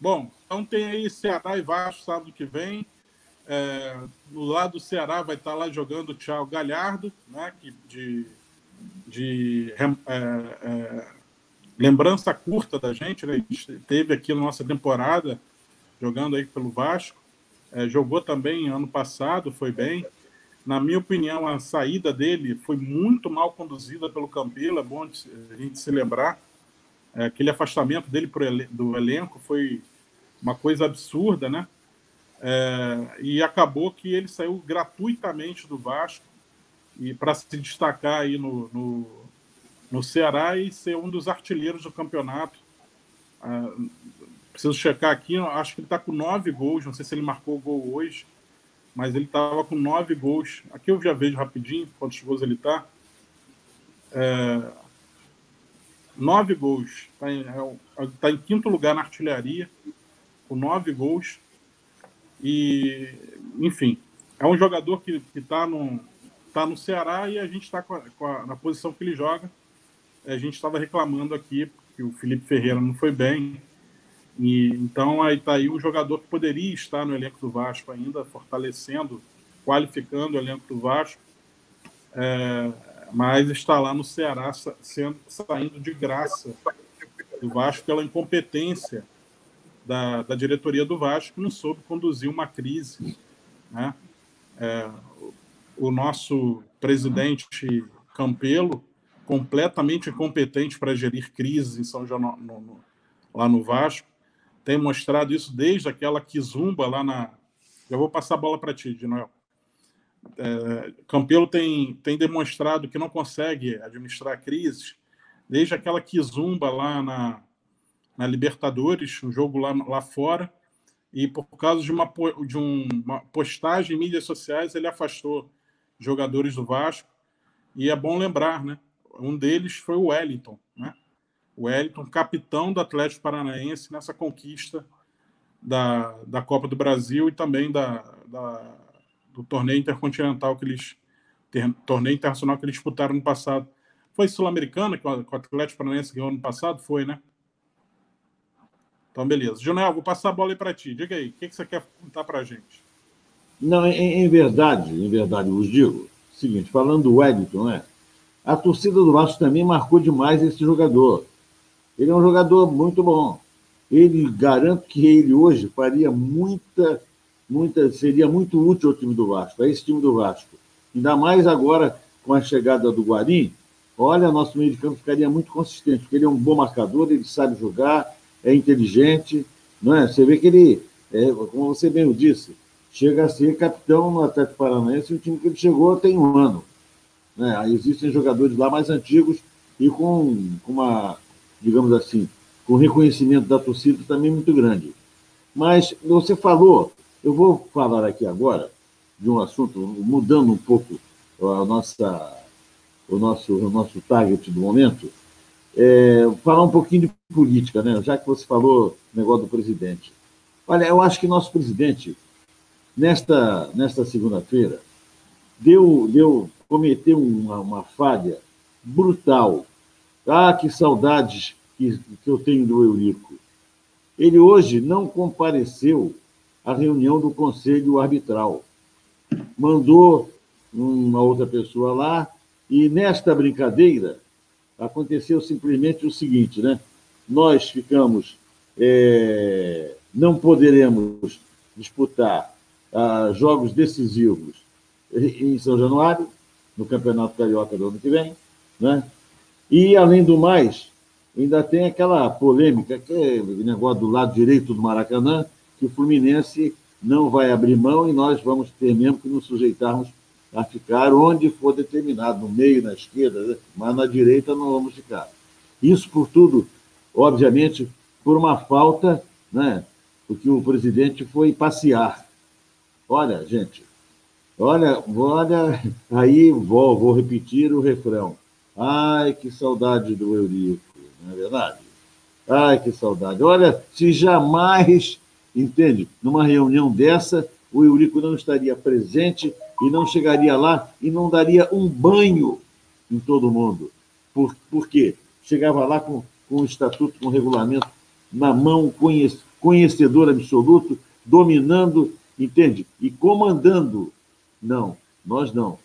Bom, então tem aí Ceará e Vasco sábado que vem. É, no lado do Ceará vai estar lá jogando o Thiago Galhardo, né, que de, de é, é, lembrança curta da gente, né, teve aqui na nossa temporada jogando aí pelo Vasco, é, jogou também ano passado, foi bem. Na minha opinião, a saída dele foi muito mal conduzida pelo Campelo, é bom a gente se lembrar. É, aquele afastamento dele do elenco foi uma coisa absurda, né? É, e acabou que ele saiu gratuitamente do Vasco e para se destacar aí no, no, no, Ceará e ser um dos artilheiros do campeonato. Ah, preciso checar aqui, acho que ele está com nove gols, não sei se ele marcou o gol hoje, mas ele estava com nove gols. Aqui eu já vejo rapidinho quantos gols ele está. É, nove gols. Está em, é, tá em quinto lugar na artilharia, com nove gols. E, enfim, é um jogador que está no, tá no Ceará e a gente está na posição que ele joga. A gente estava reclamando aqui que o Felipe Ferreira não foi bem. E, então aí está aí um jogador que poderia estar no elenco do Vasco ainda, fortalecendo, qualificando o elenco do Vasco, é, mas está lá no Ceará sendo, saindo de graça do Vasco pela incompetência da, da diretoria do Vasco não soube conduzir uma crise. Né? É, o nosso presidente Campelo, completamente incompetente para gerir crises em São João, no, no, lá no Vasco, tem mostrado isso desde aquela quizumba lá na. Eu vou passar a bola para ti, de Noel. É, Campelo tem, tem demonstrado que não consegue administrar crises desde aquela quizumba lá na, na Libertadores, um jogo lá, lá fora, e por causa de uma, de uma postagem em mídias sociais, ele afastou jogadores do Vasco. E é bom lembrar, né? Um deles foi o Wellington, né? O Wellington, capitão do Atlético Paranaense nessa conquista da, da Copa do Brasil e também da, da do torneio intercontinental que eles torneio internacional que eles disputaram no passado. Foi Sul-Americana que o Atlético Paranaense ganhou no passado? Foi, né? Então, beleza. Junel, vou passar a bola aí para ti. Diga aí, o que, que você quer contar para a gente? Não, em, em, verdade, em verdade, vos digo, seguinte, falando do Wellington, né? A torcida do Vasco também marcou demais esse jogador. Ele é um jogador muito bom. Ele garanto que ele hoje faria muita, muita, seria muito útil ao time do Vasco, a esse time do Vasco. Ainda mais agora com a chegada do Guarim, olha, nosso meio de campo ficaria muito consistente, porque ele é um bom marcador, ele sabe jogar, é inteligente, não é? Você vê que ele, é, como você bem disse, chega a ser capitão no Atlético Paranaense o time que ele chegou tem um ano. Né? Existem jogadores lá mais antigos e com, com uma, digamos assim, com reconhecimento da torcida também muito grande. Mas você falou, eu vou falar aqui agora de um assunto, mudando um pouco a nossa, o, nosso, o nosso target do momento, é, falar um pouquinho de política, né? já que você falou o negócio do presidente. Olha, eu acho que nosso presidente, nesta, nesta segunda-feira, deu, deu, cometeu uma, uma falha brutal. Ah, que saudades que, que eu tenho do Eurico. Ele hoje não compareceu à reunião do Conselho Arbitral. Mandou uma outra pessoa lá, e nesta brincadeira aconteceu simplesmente o seguinte, né? Nós ficamos, é, não poderemos disputar ah, jogos decisivos em São Januário, no Campeonato Carioca do ano que vem, né? E, além do mais, ainda tem aquela polêmica, que é o negócio do lado direito do Maracanã, que o Fluminense não vai abrir mão e nós vamos ter mesmo que nos sujeitarmos a ficar onde for determinado, no meio, na esquerda, né? mas na direita não vamos ficar. Isso por tudo, obviamente, por uma falta, né? porque o presidente foi passear. Olha, gente, olha, olha, aí vou, vou repetir o refrão. Ai, que saudade do Eurico não é verdade? Ai, que saudade. Olha, se jamais, entende, numa reunião dessa, o Eurico não estaria presente e não chegaria lá e não daria um banho em todo mundo. Por, por quê? Chegava lá com, com o estatuto, com o regulamento na mão, conhecedor absoluto, dominando, entende? E comandando. Não, nós não.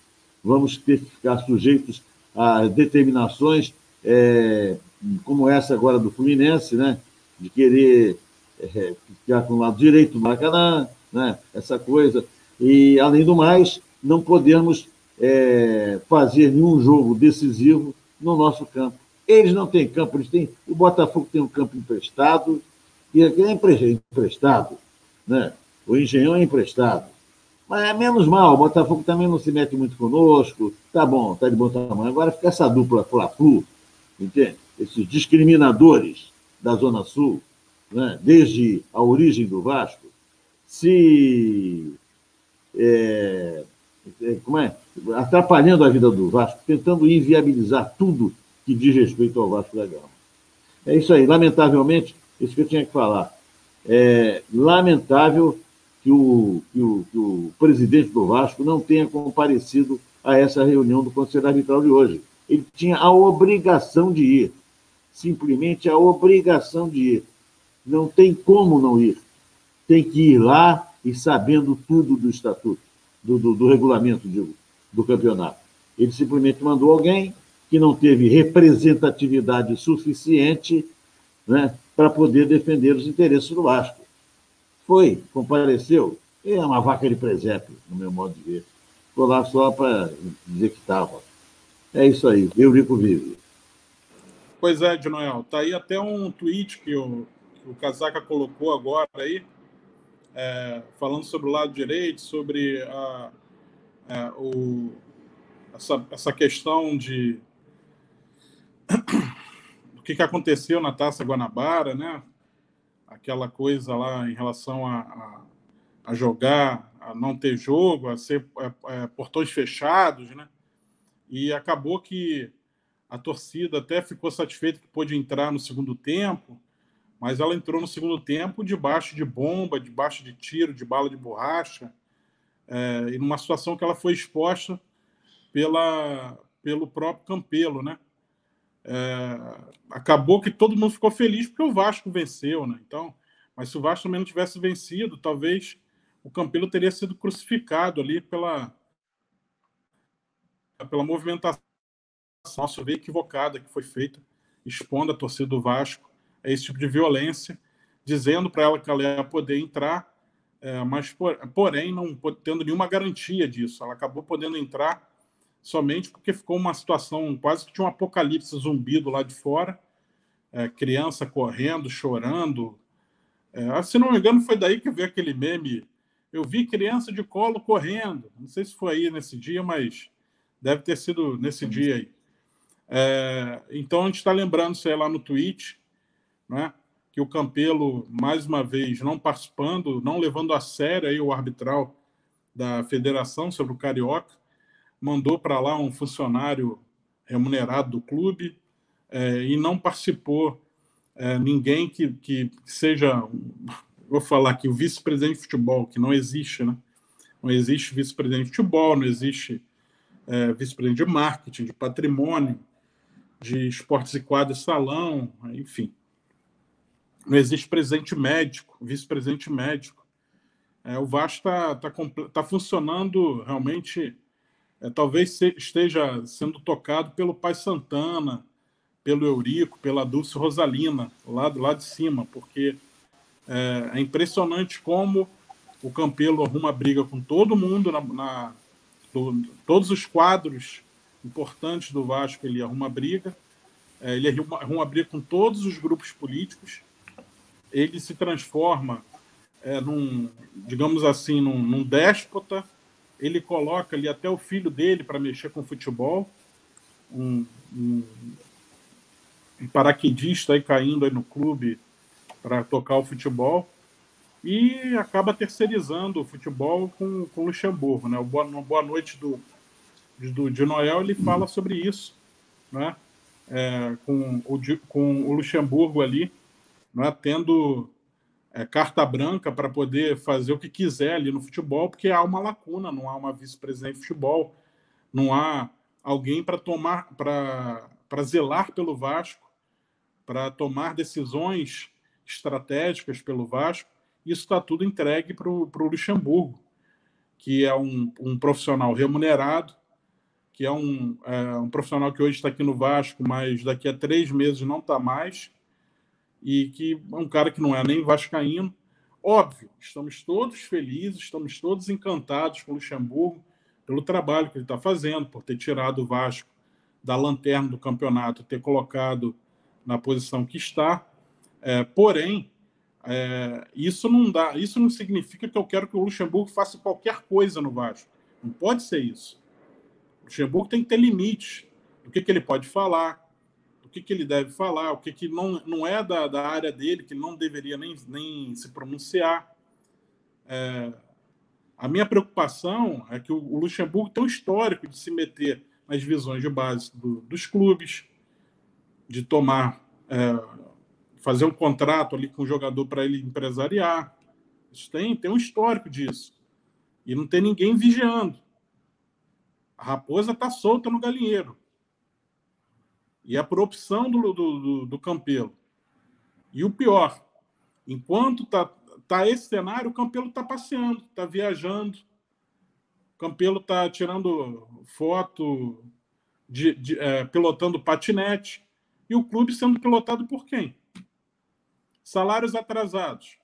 Vamos ter que ficar sujeitos a determinações é, como essa agora do Fluminense, né? De querer é, ficar com o lado direito do Maracanã, né? Essa coisa. E, além do mais, não podemos é, fazer nenhum jogo decisivo no nosso campo. Eles não têm campo, eles têm. O Botafogo tem um campo emprestado, e aqui é emprestado, né? O Engenhão é emprestado. Mas é menos mal, o Botafogo também não se mete muito conosco, tá bom, tá de bom tamanho. Agora fica essa dupla Fla-Flu, entende? esses discriminadores da Zona Sul, né, desde a origem do Vasco, se é, como é, atrapalhando a vida do Vasco, tentando inviabilizar tudo que diz respeito ao Vasco da Gama. É isso aí, lamentavelmente, isso que eu tinha que falar. É lamentável que o, que o, que o presidente do Vasco não tenha comparecido a essa reunião do Conselho Arbitral de hoje. Ele tinha a obrigação de ir simplesmente a obrigação de ir. Não tem como não ir. Tem que ir lá e sabendo tudo do estatuto, do, do, do regulamento do campeonato. Ele simplesmente mandou alguém que não teve representatividade suficiente né, para poder defender os interesses do Vasco. Foi, compareceu, é uma vaca de presépio, no meu modo de ver. Ficou lá só para dizer que estava. É isso aí, Eurico vive. Pois é, de Noel. Tá aí até um tweet que o, que o Casaca colocou agora aí, é, falando sobre o lado direito, sobre a, é, o, essa, essa questão de o que, que aconteceu na Taça Guanabara, né? Aquela coisa lá em relação a, a, a jogar, a não ter jogo, a ser é, é portões fechados, né? E acabou que a torcida até ficou satisfeita que pôde entrar no segundo tempo, mas ela entrou no segundo tempo debaixo de bomba, debaixo de tiro, de bala de borracha, é, e numa situação que ela foi exposta pela, pelo próprio Campelo, né? é, acabou que todo mundo ficou feliz porque o Vasco venceu, né? Então, mas se o Vasco também não tivesse vencido, talvez o Campelo teria sido crucificado ali pela pela movimentação nossa, equivocada que foi feita, expondo a torcida do Vasco a esse tipo de violência, dizendo para ela que ela ia poder entrar, é, mas porém não tendo nenhuma garantia disso. Ela acabou podendo entrar somente porque ficou uma situação quase que de um apocalipse zumbido lá de fora, é, criança correndo, chorando. É, se não me engano, foi daí que veio aquele meme. Eu vi criança de colo correndo. Não sei se foi aí nesse dia, mas deve ter sido nesse dia aí. É, então a gente está lembrando isso aí lá no tweet, né? que o Campelo, mais uma vez, não participando, não levando a sério aí o arbitral da federação sobre o Carioca, mandou para lá um funcionário remunerado do clube é, e não participou é, ninguém que, que seja, vou falar aqui, o vice-presidente de futebol, que não existe, né? Não existe vice-presidente de futebol, não existe é, vice-presidente de marketing, de patrimônio, de esportes e quadros salão, enfim. Não existe presidente médico, vice-presidente médico. É, o Vasco está tá, tá, funcionando realmente é, talvez esteja sendo tocado pelo Pai Santana, pelo Eurico, pela Dulce Rosalina, lá, lá de cima, porque é, é impressionante como o Campelo arruma briga com todo mundo, na, na do, todos os quadros importantes do Vasco ele arruma briga, é, ele arruma, arruma briga com todos os grupos políticos, ele se transforma é, num, digamos assim, num, num déspota, ele coloca ali até o filho dele para mexer com futebol, um, um, um paraquedista aí caindo aí no clube para tocar o futebol e acaba terceirizando o futebol com, com o Luxemburgo, né? O boa, Boa Noite do, do de Noel ele fala sobre isso, né? É, com, o, com o Luxemburgo ali, né? tendo é, carta branca para poder fazer o que quiser ali no futebol, porque há uma lacuna, não há uma vice-presidente de futebol, não há alguém para tomar, para zelar pelo Vasco, para tomar decisões estratégicas pelo Vasco. Isso está tudo entregue para o Luxemburgo, que é um, um, profissional remunerado, que é um, é um profissional que hoje está aqui no Vasco, mas daqui a três meses não está mais e que é um cara que não é nem vascaíno. Óbvio, estamos todos felizes, estamos todos encantados com o Luxemburgo pelo trabalho que ele está fazendo, por ter tirado o Vasco da lanterna do campeonato, ter colocado na posição que está. É, porém, é, isso não dá, isso não significa que eu quero que o Luxemburgo faça qualquer coisa no Vasco. Não pode ser isso. O Luxemburgo tem que ter limites do que, que ele pode falar, o que, que ele deve falar, o que, que não, não é da, da área dele, que ele não deveria nem, nem se pronunciar. É, a minha preocupação é que o, o, Luxemburgo tem um histórico de se meter nas visões de base do, dos clubes, de tomar, é, fazer um contrato ali com o jogador para ele empresariar. Isso tem, tem um histórico disso. E não tem ninguém vigiando. A raposa está solta no galinheiro. E é por opção do, do, do, Campelo. E o pior, enquanto tá, tá esse cenário, o Campelo está passeando, está viajando. O Campelo está tirando foto, de, de é, pilotando patinete. E o clube sendo pilotado por quem? Salários atrasados.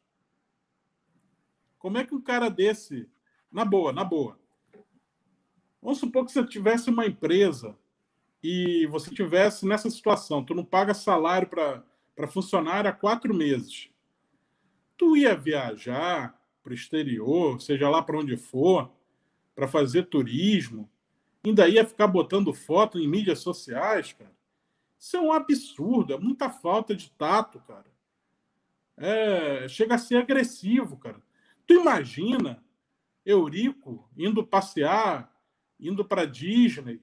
Como é que um cara desse, na boa, na boa, vamos supor que você tivesse uma empresa e você tivesse nessa situação, tu não paga salário para funcionário há quatro meses, tu ia viajar para o exterior, seja lá para onde for, para fazer turismo, ainda ia ficar botando foto em mídias sociais, cara. Isso é um absurdo, é muita falta de tato, cara. É, chega a ser agressivo, cara. Tu imagina Eurico indo passear, indo para Disney,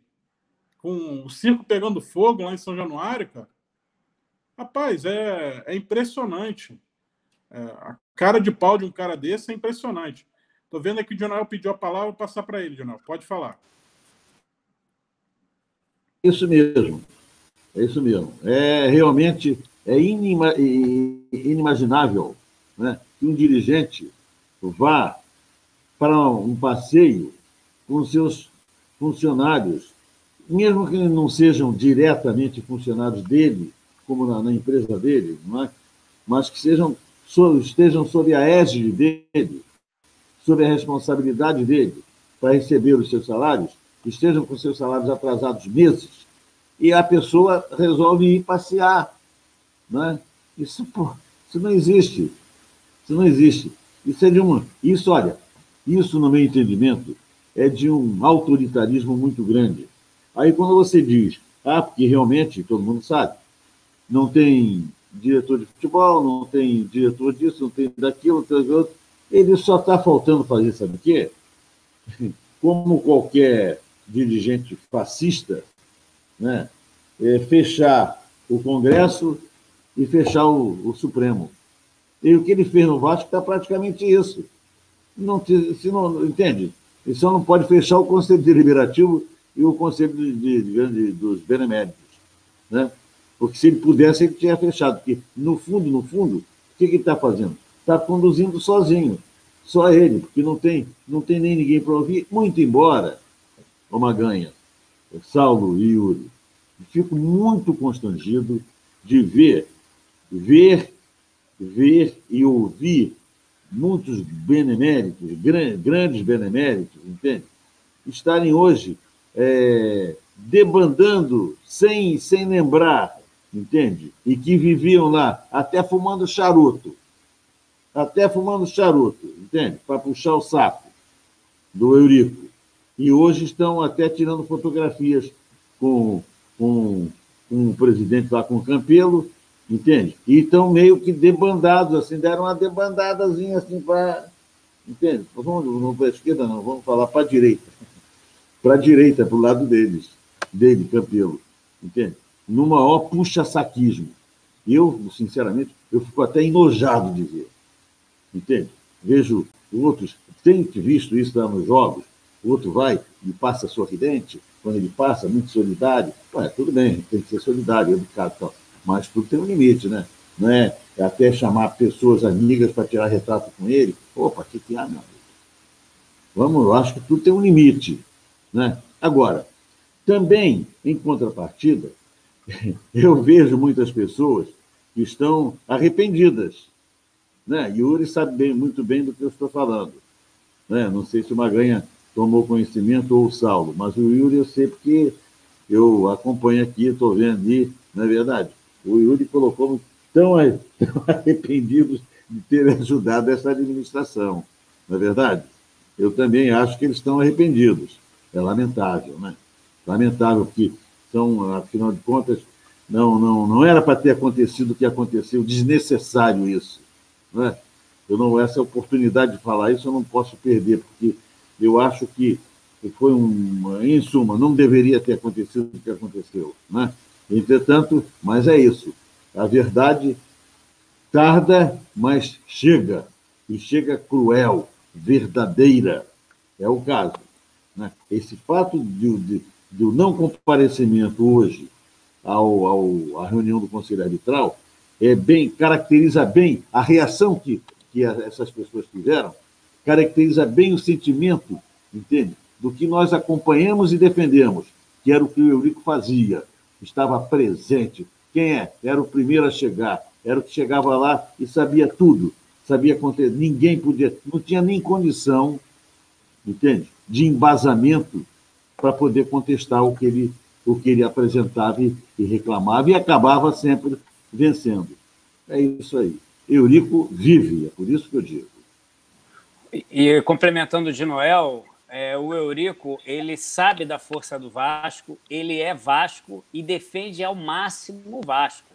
com o circo pegando fogo lá em São Januário, cara. Rapaz, é, é impressionante. É, a cara de pau de um cara desse é impressionante. Tô vendo aqui o Jonel pediu a palavra, vou passar para ele, Jonel. Pode falar. Isso mesmo. É isso mesmo. É realmente é inima, inimaginável né, que um dirigente vá para um passeio com seus funcionários, mesmo que não sejam diretamente funcionários dele, como na, na empresa dele, não é? mas que sejam, estejam sob a égide dele, sob a responsabilidade dele para receber os seus salários, estejam com seus salários atrasados meses, e a pessoa resolve ir passear. Né? Isso, pô, isso não existe. Isso não existe. Isso é de uma. Isso, olha, isso, no meu entendimento, é de um autoritarismo muito grande. Aí, quando você diz, ah, porque realmente, todo mundo sabe, não tem diretor de futebol, não tem diretor disso, não tem daquilo, não tem daquilo, ele só está faltando fazer, sabe o quê? Como qualquer dirigente fascista, né, é fechar o Congresso e fechar o, o, Supremo. E o que ele fez no Vasco está praticamente isso. Não, se não, entende? Ele só não pode fechar o Conselho Deliberativo e o Conselho de, de, de, dos Beneméritos. Né? Porque se ele pudesse, ele tinha fechado. Porque, no fundo, no fundo, o que, que ele está fazendo? Está conduzindo sozinho. Só ele, porque não tem, não tem nem ninguém para ouvir. Muito embora, uma ganha, Saulo e Yuri, fico muito constrangido de ver, ver, ver e ouvir muitos beneméritos, grandes beneméritos, entende? Estarem hoje é, debandando sem, sem lembrar, entende? E que viviam lá até fumando charuto, até fumando charuto, entende? Para puxar o saco do Eurico. E hoje estão até tirando fotografias com com, com o presidente lá com o Campelo, entende? E estão meio que debandados, assim, deram uma debandadazinha assim para. Entende? Vamos, não para a esquerda, não, vamos falar para a direita. Para a direita, para o lado deles, dele, Campelo. Entende? No maior puxa-saquismo. Eu, sinceramente, eu fico até enojado de ver. Entende? Vejo outros, tem visto isso lá nos jogos, o outro vai e passa sorridente, quando ele passa, muito solidário. Ué, tudo bem, tem que ser solidário, educado tal. Mas tudo tem um limite, né? Não é até chamar pessoas amigas para tirar retrato com ele. Opa, o que, que há, meu amigo? Vamos, eu acho que tudo tem um limite. Né? Agora, também, em contrapartida, eu vejo muitas pessoas que estão arrependidas. Né? Yuri sabe bem, muito bem do que eu estou falando. Né? Não sei se o Maganha tomou conhecimento, ou o Saulo, mas o Yuri eu sei porque eu acompanho aqui, estou vendo ali, não é verdade? O Yuri colocou tão, tão arrependidos de ter ajudado essa administração, não é verdade? Eu também acho que eles estão arrependidos. É lamentável, né? Lamentável que são, afinal de contas, não, não, não era para ter acontecido o que aconteceu, desnecessário isso. Não é? Eu não, essa oportunidade de falar isso eu não posso perder, porque eu acho que foi um, em suma, não deveria ter acontecido o que aconteceu, né? Entretanto, mas é isso. A verdade tarda, mas chega e chega cruel, verdadeira. É o caso. Né? Esse fato de, de, de não comparecimento hoje ao, ao, à reunião do Conselho Arbitral é bem, caracteriza bem a reação que, que essas pessoas tiveram caracteriza bem o sentimento, entende? Do que nós acompanhamos e defendemos, que era o que o Eurico fazia, estava presente. Quem é? Era o primeiro a chegar, era o que chegava lá e sabia tudo, sabia acontecer. Ninguém podia, não tinha nem condição, entende? De embasamento para poder contestar o que ele, o que ele apresentava e, e reclamava e acabava sempre vencendo. É isso aí. Eurico vive, é por isso que eu digo. E complementando de Noel, é, o Eurico ele sabe da força do Vasco, ele é Vasco e defende ao máximo o Vasco.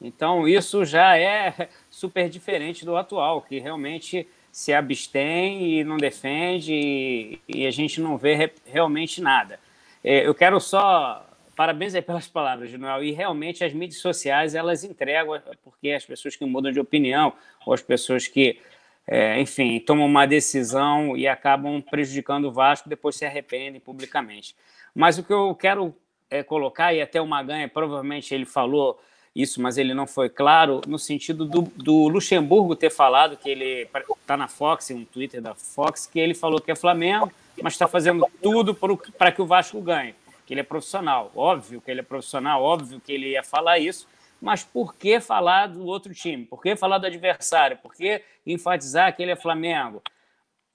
Então isso já é super diferente do atual, que realmente se abstém e não defende e, e a gente não vê re, realmente nada. É, eu quero só parabéns aí pelas palavras, Noel. E realmente as mídias sociais elas entregam, porque as pessoas que mudam de opinião ou as pessoas que é, enfim, tomam uma decisão e acabam prejudicando o Vasco, depois se arrependem publicamente. Mas o que eu quero é, colocar, e até o Maganha provavelmente ele falou isso, mas ele não foi claro, no sentido do, do Luxemburgo ter falado que ele está na Fox, um Twitter da Fox, que ele falou que é Flamengo, mas está fazendo tudo para que o Vasco ganhe, que ele é profissional. Óbvio que ele é profissional, óbvio que ele ia falar isso, mas por que falar do outro time? Por que falar do adversário? Por que enfatizar que ele é Flamengo?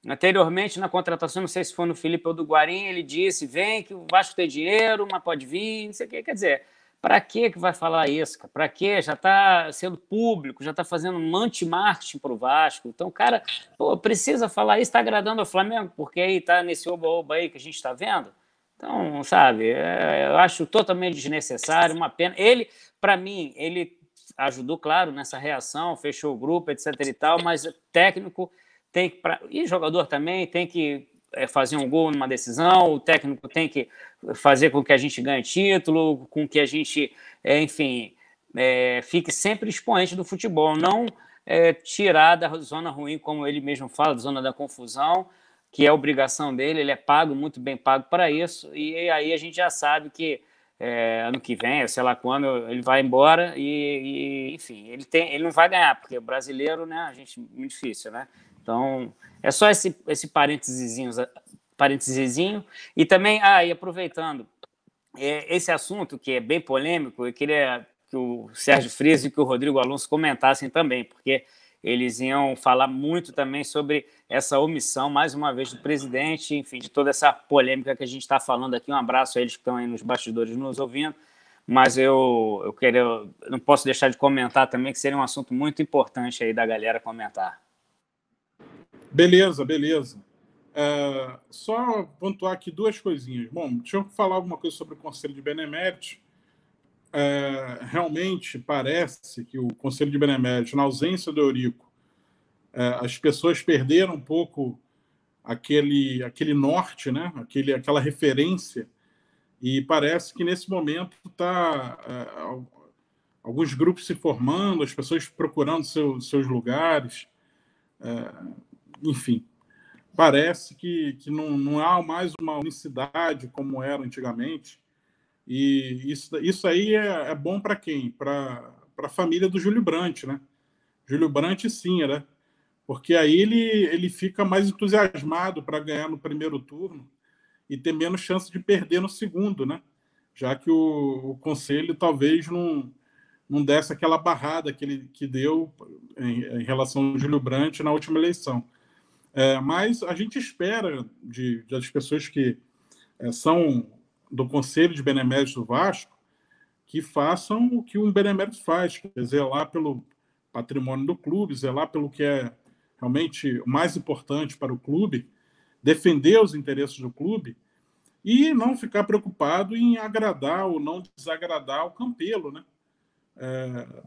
Anteriormente, na contratação, não sei se foi no Felipe ou do Guarim, ele disse: vem que o Vasco tem dinheiro, mas pode vir, não sei o quê. Quer dizer, para que vai falar isso? Para que? Já está sendo público, já está fazendo um anti-marketing para o Vasco. Então, cara, pô, precisa falar isso, está agradando ao Flamengo, porque aí está nesse oba-oba aí que a gente está vendo. Então, sabe, é, eu acho totalmente desnecessário, uma pena. Ele, para mim, ele ajudou, claro, nessa reação, fechou o grupo, etc e tal, mas técnico tem que. Pra, e jogador também tem que fazer um gol numa decisão, o técnico tem que fazer com que a gente ganhe título, com que a gente, é, enfim, é, fique sempre expoente do futebol, não é, tirar da zona ruim, como ele mesmo fala, da zona da confusão, que é obrigação dele, ele é pago, muito bem pago para isso, e aí a gente já sabe que é, ano que vem, sei lá quando, ele vai embora e, e, enfim, ele, tem, ele não vai ganhar, porque brasileiro, né, a gente, muito difícil, né? Então, é só esse, esse parênteses, e também, ah, e aproveitando, é, esse assunto que é bem polêmico, eu queria que o Sérgio Friso e que o Rodrigo Alonso comentassem também, porque eles iam falar muito também sobre essa omissão, mais uma vez, do presidente, enfim, de toda essa polêmica que a gente está falando aqui. Um abraço a eles que estão aí nos bastidores nos ouvindo. Mas eu, eu queria, eu não posso deixar de comentar também que seria um assunto muito importante aí da galera comentar. Beleza, beleza. É, só pontuar aqui duas coisinhas. Bom, deixa eu falar alguma coisa sobre o Conselho de Benemérito. É, realmente parece que o Conselho de Benemérito, na ausência do Eurico, é, as pessoas perderam um pouco aquele, aquele norte, né? aquele, aquela referência, e parece que nesse momento está é, alguns grupos se formando, as pessoas procurando seu, seus lugares. É, enfim, parece que, que não, não há mais uma unicidade como era antigamente. E isso, isso aí é, é bom para quem? Para a família do Júlio Brandt, né? Júlio Brandt, sim, né? Porque aí ele, ele fica mais entusiasmado para ganhar no primeiro turno e ter menos chance de perder no segundo, né? Já que o, o conselho talvez não, não desse aquela barrada que ele que deu em, em relação ao Júlio Brandt na última eleição. É, mas a gente espera de, de das pessoas que é, são do Conselho de Benemérito do Vasco que façam o que um benemérito faz, que é zelar pelo patrimônio do clube, zelar pelo que é realmente o mais importante para o clube, defender os interesses do clube e não ficar preocupado em agradar ou não desagradar o Campelo, né? É,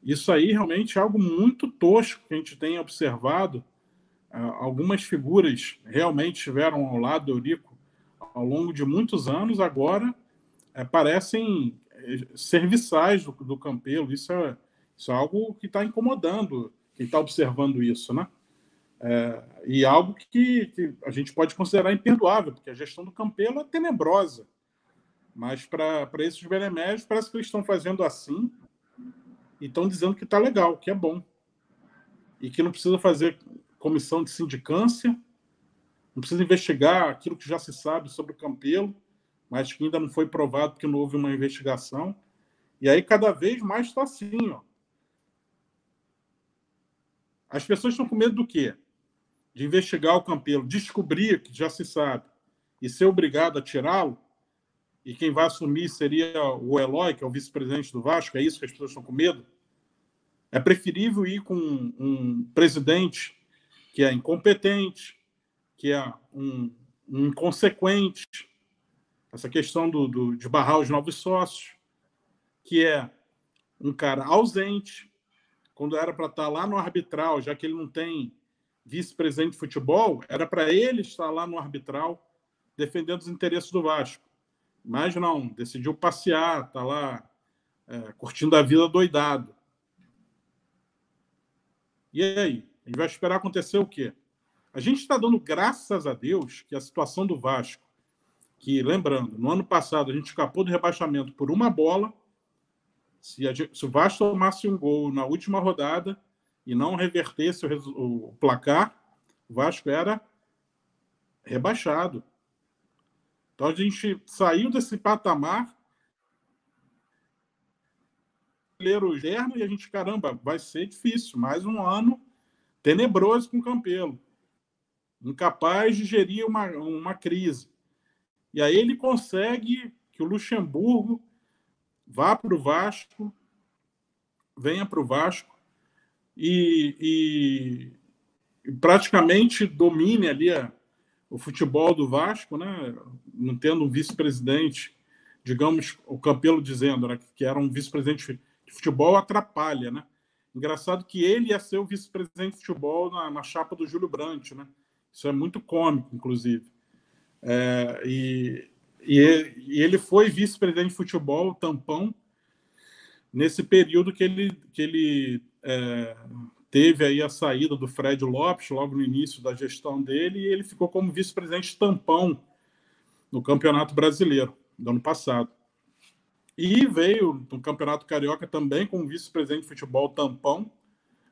isso aí realmente é algo muito tosco que a gente tem observado algumas figuras realmente estiveram ao lado do Eurico ao longo de muitos anos, agora é, parecem é, serviçais do, do Campelo. Isso é, isso é algo que está incomodando quem está observando isso, né? É, e algo que, que, a gente pode considerar imperdoável, porque a gestão do Campelo é tenebrosa. Mas para esses beneméritos, parece que eles estão fazendo assim e estão dizendo que está legal, que é bom. E que não precisa fazer comissão de sindicância, não precisa investigar aquilo que já se sabe sobre o Campelo, mas que ainda não foi provado porque não houve uma investigação. E aí cada vez mais está assim, ó. As pessoas estão com medo do quê? De investigar o Campelo, descobrir que já se sabe e ser obrigado a tirá-lo. E quem vai assumir seria o Eloy, que é o vice-presidente do Vasco. É isso que as pessoas estão com medo? É preferível ir com um presidente que é incompetente, que é um, um inconsequente, essa questão do, do, de barrar os novos sócios, que é um cara ausente, quando era para estar lá no arbitral, já que ele não tem vice-presidente de futebol, era para ele estar lá no arbitral defendendo os interesses do Vasco. Mas não, decidiu passear, tá lá é, curtindo a vida doidado. E aí? A gente vai esperar acontecer o quê? A gente está dando graças a Deus que a situação do Vasco que, lembrando, no ano passado a gente escapou do rebaixamento por uma bola. Se, a, se o Vasco tomasse um gol na última rodada e não revertesse o, o placar, o Vasco era rebaixado. Então a gente saiu desse patamar brasileiro externo e a gente, caramba, vai ser difícil. Mais um ano tenebroso com o Campelo. Incapaz de gerir uma, uma crise. E aí ele consegue que o Luxemburgo vá para o Vasco, venha para o Vasco e, e, praticamente domine ali a, o futebol do Vasco, né? não tendo um vice-presidente, digamos, o Campelo dizendo né, que era um vice-presidente de futebol, atrapalha. Né? Engraçado que ele ia ser o vice-presidente de futebol na, na, chapa do Júlio Brandt. Né? Isso é muito cômico, inclusive. É, e, e, ele foi vice-presidente de futebol, tampão, nesse período que ele, que ele é, teve aí a saída do Fred Lopes logo no início da gestão dele e ele ficou como vice-presidente tampão no Campeonato Brasileiro do ano passado. E veio no Campeonato Carioca também como vice-presidente de futebol tampão,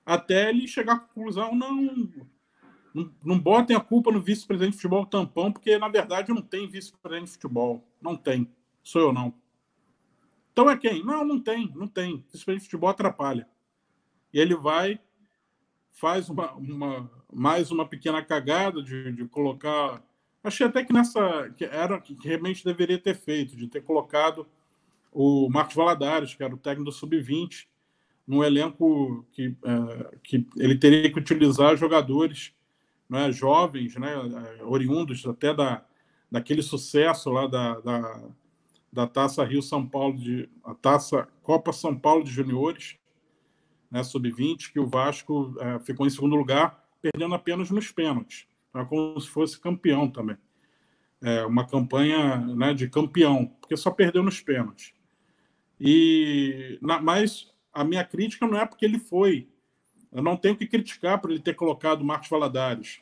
até ele chegar à conclusão, não, não, não botem a culpa no vice-presidente de futebol tampão, porque na verdade não tem vice-presidente de futebol. Não tem. Sou eu não. Então é quem? Não, não tem, não tem. Vice-presidente de futebol atrapalha. E ele vai faz uma, uma, mais uma pequena cagada de, de colocar. Achei até que nessa que era que realmente deveria ter feito, de ter colocado o Marcos Valadares, que era o técnico do Sub-20, no elenco que, é, que ele teria que utilizar jogadores né, jovens, né, oriundos até da, daquele sucesso lá da, da, da Taça Rio São Paulo, de, a Taça Copa São Paulo de Juniores, né, sub-20, que o Vasco é, ficou em segundo lugar, perdendo apenas nos pênaltis. Então, é como se fosse campeão também. É uma campanha né, de campeão, porque só perdeu nos pênaltis. E, na, mas a minha crítica não é porque ele foi. Eu não tenho que criticar por ele ter colocado Marcos Valadares,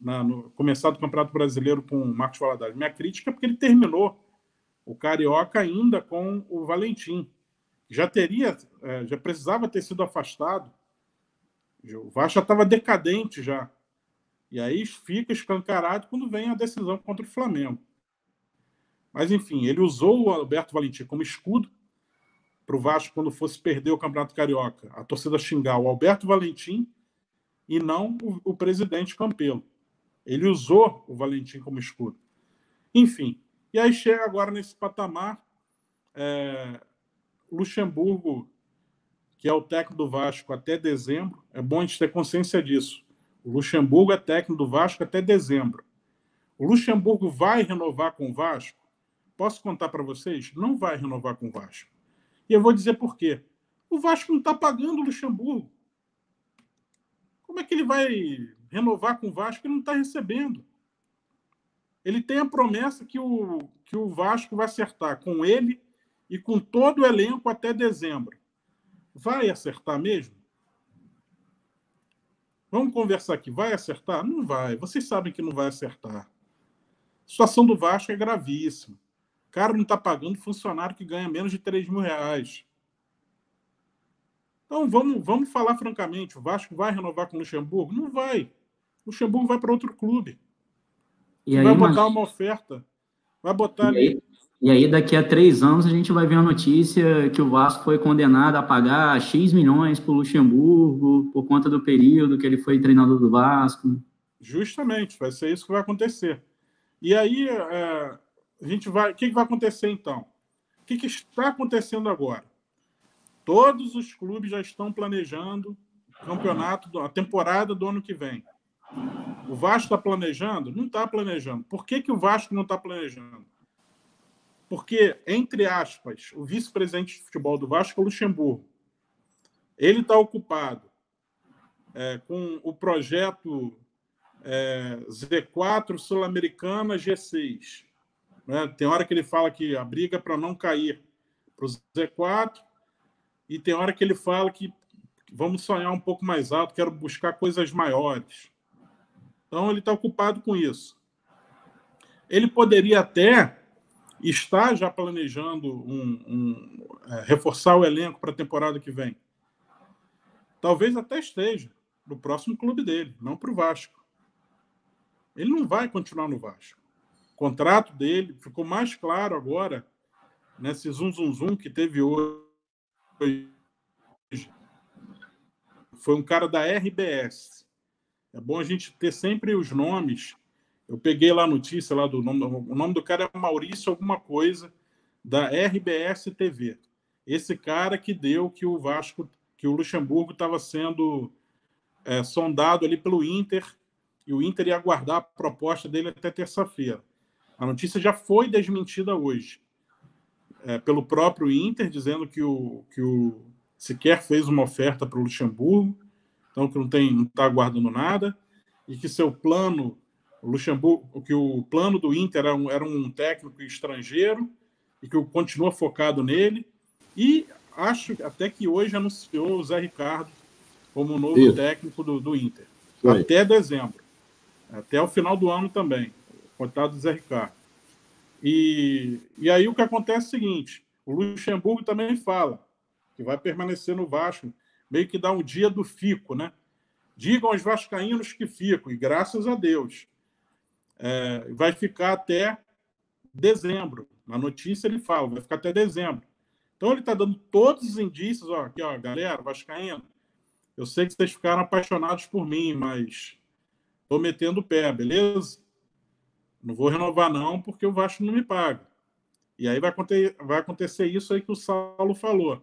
na, no, começado o Campeonato Brasileiro com Marcos Valadares. Minha crítica é porque ele terminou o Carioca ainda com o Valentim já teria, é, já precisava ter sido afastado. O Vasco já estava decadente já. E aí fica escancarado quando vem a decisão contra o Flamengo. Mas, enfim, ele usou o Alberto Valentim como escudo para o Vasco quando fosse perder o Campeonato Carioca. A torcida xingar o Alberto Valentim e não o, o presidente Campelo. Ele usou o Valentim como escudo. Enfim, e aí chega agora nesse patamar. É, Luxemburgo, que é o técnico do Vasco até dezembro, é bom a gente ter consciência disso. O Luxemburgo é técnico do Vasco até dezembro. O Luxemburgo vai renovar com o Vasco? Posso contar para vocês? Não vai renovar com o Vasco. E eu vou dizer por quê. O Vasco não está pagando o Luxemburgo. Como é que ele vai renovar com o Vasco e não está recebendo? Ele tem a promessa que o, que o Vasco vai acertar com ele e com todo o elenco até dezembro. Vai acertar mesmo? Vamos conversar aqui. Vai acertar? Não vai. Vocês sabem que não vai acertar. A situação do Vasco é gravíssima. O cara não está pagando funcionário que ganha menos de 3 mil reais. Então, vamos, vamos falar francamente. O Vasco vai renovar com o Luxemburgo? Não vai. O Luxemburgo vai para outro clube. E aí, vai botar mas... uma oferta. Vai botar e ali. Aí, e aí, daqui a três anos, a gente vai ver a notícia que o Vasco foi condenado a pagar X milhões para o Luxemburgo por conta do período que ele foi treinador do Vasco. Justamente, vai ser isso que vai acontecer. E aí, é, a gente vai. O que, vai acontecer então? O que, que está acontecendo agora? Todos os clubes já estão planejando o campeonato, a temporada do ano que vem. O Vasco está planejando? Não está planejando. Por que, que o Vasco não está planejando? Porque, entre aspas, o vice-presidente de futebol do Vasco é o Luxemburgo. Ele está ocupado é, com o projeto é, Z4 Sul-Americana G6. Né? Tem hora que ele fala que a briga é para não cair para o Z4, e tem hora que ele fala que vamos sonhar um pouco mais alto, quero buscar coisas maiores. Então, ele está ocupado com isso. ele poderia até estar já planejando um, um é, reforçar o elenco para a temporada que vem. Talvez até esteja no próximo clube dele, não para o Vasco. Ele não vai continuar no Vasco. Contrato dele ficou mais claro agora nesse zum zum zum que teve hoje. Foi um cara da RBS. É bom a gente ter sempre os nomes. Eu peguei lá a notícia lá do nome. O nome do cara é Maurício alguma coisa da RBS TV. Esse cara que deu que o Vasco, que o Luxemburgo estava sendo é, sondado ali pelo Inter e o Inter ia aguardar a proposta dele até terça-feira. A notícia já foi desmentida hoje é, pelo próprio Inter, dizendo que o, que o sequer fez uma oferta para o Luxemburgo, então que não tem, não está aguardando nada, e que seu plano, o Luxemburgo, que o plano do Inter era um, era um técnico estrangeiro e que continua focado nele. E acho até que hoje anunciou o Zé Ricardo como novo Isso. técnico do, do Inter. Até dezembro. Até o final do ano também. Contado do Zé Ricardo. E, e aí o que acontece é o seguinte: o Luxemburgo também fala que vai permanecer no Vasco, meio que dá um dia do fico, né? Digam aos vascaínos que ficam, e graças a Deus. É, vai ficar até dezembro. Na notícia ele fala, vai ficar até dezembro. Então ele está dando todos os indícios, ó, aqui, ó, galera, vascaíno, eu sei que vocês ficaram apaixonados por mim, mas estou metendo o pé, beleza? Não vou renovar, não, porque o Vasco não me paga. E aí vai acontecer, vai acontecer isso aí que o Saulo falou.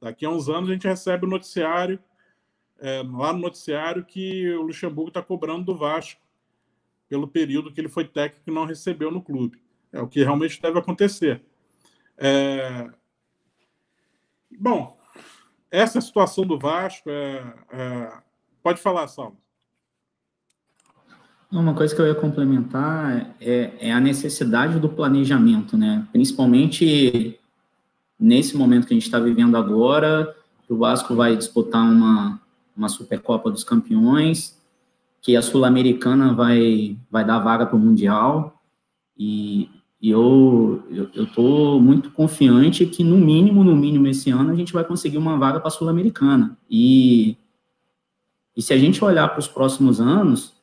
Daqui a uns anos a gente recebe o noticiário, é, lá no noticiário, que o Luxemburgo está cobrando do Vasco pelo período que ele foi técnico e não recebeu no clube. É o que realmente deve acontecer. É... Bom, essa situação do Vasco é, é... Pode falar, Saulo. Uma coisa que eu ia complementar é, é, a necessidade do planejamento, né? Principalmente nesse momento que a gente está vivendo agora, o Vasco vai disputar uma, uma Supercopa dos Campeões, que a Sul-Americana vai, vai dar vaga para o Mundial, e, e eu estou muito confiante que, no mínimo, no mínimo, esse ano, a gente vai conseguir uma vaga para a Sul-Americana. E, e se a gente olhar para os próximos anos,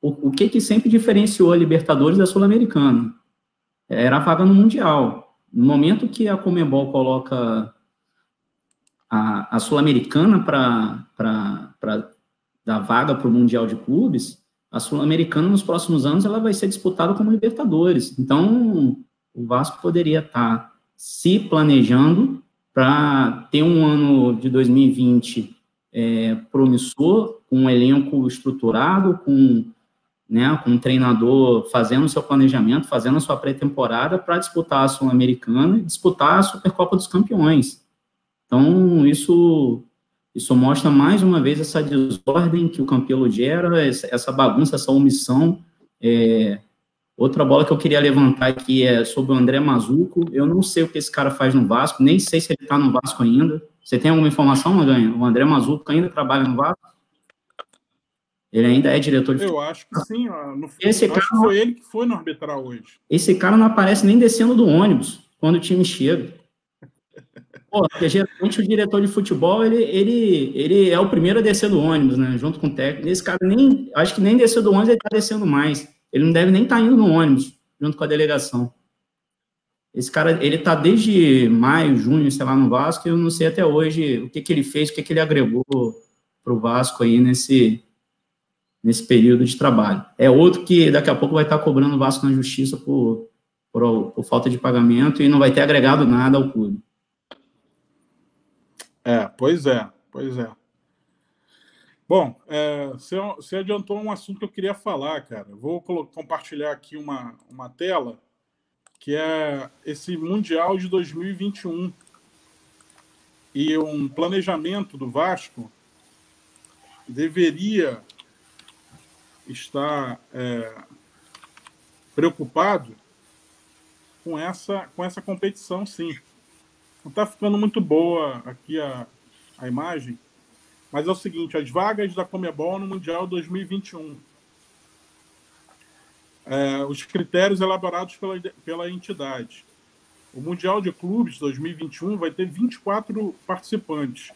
o, o que, que sempre diferenciou a Libertadores da Sul-Americana? Era a vaga no Mundial. No momento que a Comebol coloca a, a Sul-Americana para dar vaga para o Mundial de Clubes, a Sul-Americana nos próximos anos ela vai ser disputada como Libertadores. Então, o Vasco poderia estar tá se planejando para ter um ano de 2020 é, promissor, com um elenco estruturado, com né, com um treinador fazendo seu planejamento, fazendo a sua pré-temporada para disputar a Sul-Americana e disputar a Supercopa dos Campeões. Então, isso, isso mostra mais uma vez essa desordem que o Campelo gera, essa bagunça, essa omissão. É, outra bola que eu queria levantar aqui é sobre o André Mazuco. Eu não sei o que esse cara faz no Vasco, nem sei se ele está no Vasco ainda. Você tem alguma informação, Maganha? O André Mazuco ainda trabalha no Vasco? Ele ainda é diretor de Eu acho que sim. No, esse cara foi ele que foi no arbitral hoje. Esse cara não aparece nem descendo do ônibus quando o time chega. Pô, porque geralmente o diretor de futebol, ele, ele, ele é o primeiro a descer do ônibus, né? Junto com o técnico. Esse cara nem, acho que nem desceu do ônibus, ele tá descendo mais. Ele não deve nem estar tá indo no ônibus, junto com a delegação. Esse cara, ele tá desde maio, junho, sei lá, no Vasco, e eu não sei até hoje o que que ele fez, o que que ele agregou pro Vasco aí nesse, nesse período de trabalho. É outro que daqui a pouco vai estar cobrando o Vasco na justiça por, por, por falta de pagamento e não vai ter agregado nada ao clube. É, pois é, pois é. Bom, é, você, você adiantou um assunto que eu queria falar, cara. Vou compartilhar aqui uma, uma tela que é esse Mundial de 2021 e um planejamento do Vasco deveria está é, preocupado com essa, com essa competição, sim. Não está ficando muito boa aqui a, a imagem, mas é o seguinte: as vagas da Comebol no Mundial 2021. é, os critérios elaborados pela, pela entidade. O Mundial de Clubes 2021 vai ter 24 participantes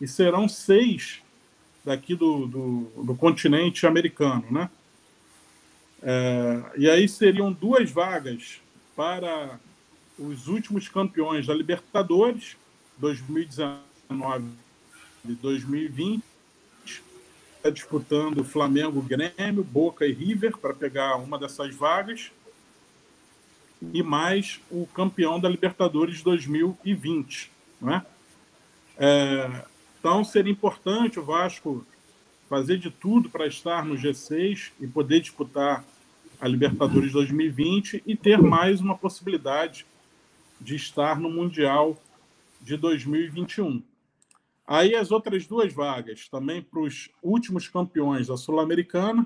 e serão seis daqui do, do, do continente americano, né? É, e aí seriam duas vagas para os últimos campeões da Libertadores 2019 e 2020 está disputando Flamengo, Grêmio, Boca e River para pegar uma dessas vagas e mais o campeão da Libertadores 2020, né? É, então seria importante o Vasco fazer de tudo para estar no G6 e poder disputar a Libertadores 2020 e ter mais uma possibilidade de estar no Mundial de 2021. Aí as outras duas vagas, também para os últimos campeões da Sul-Americana.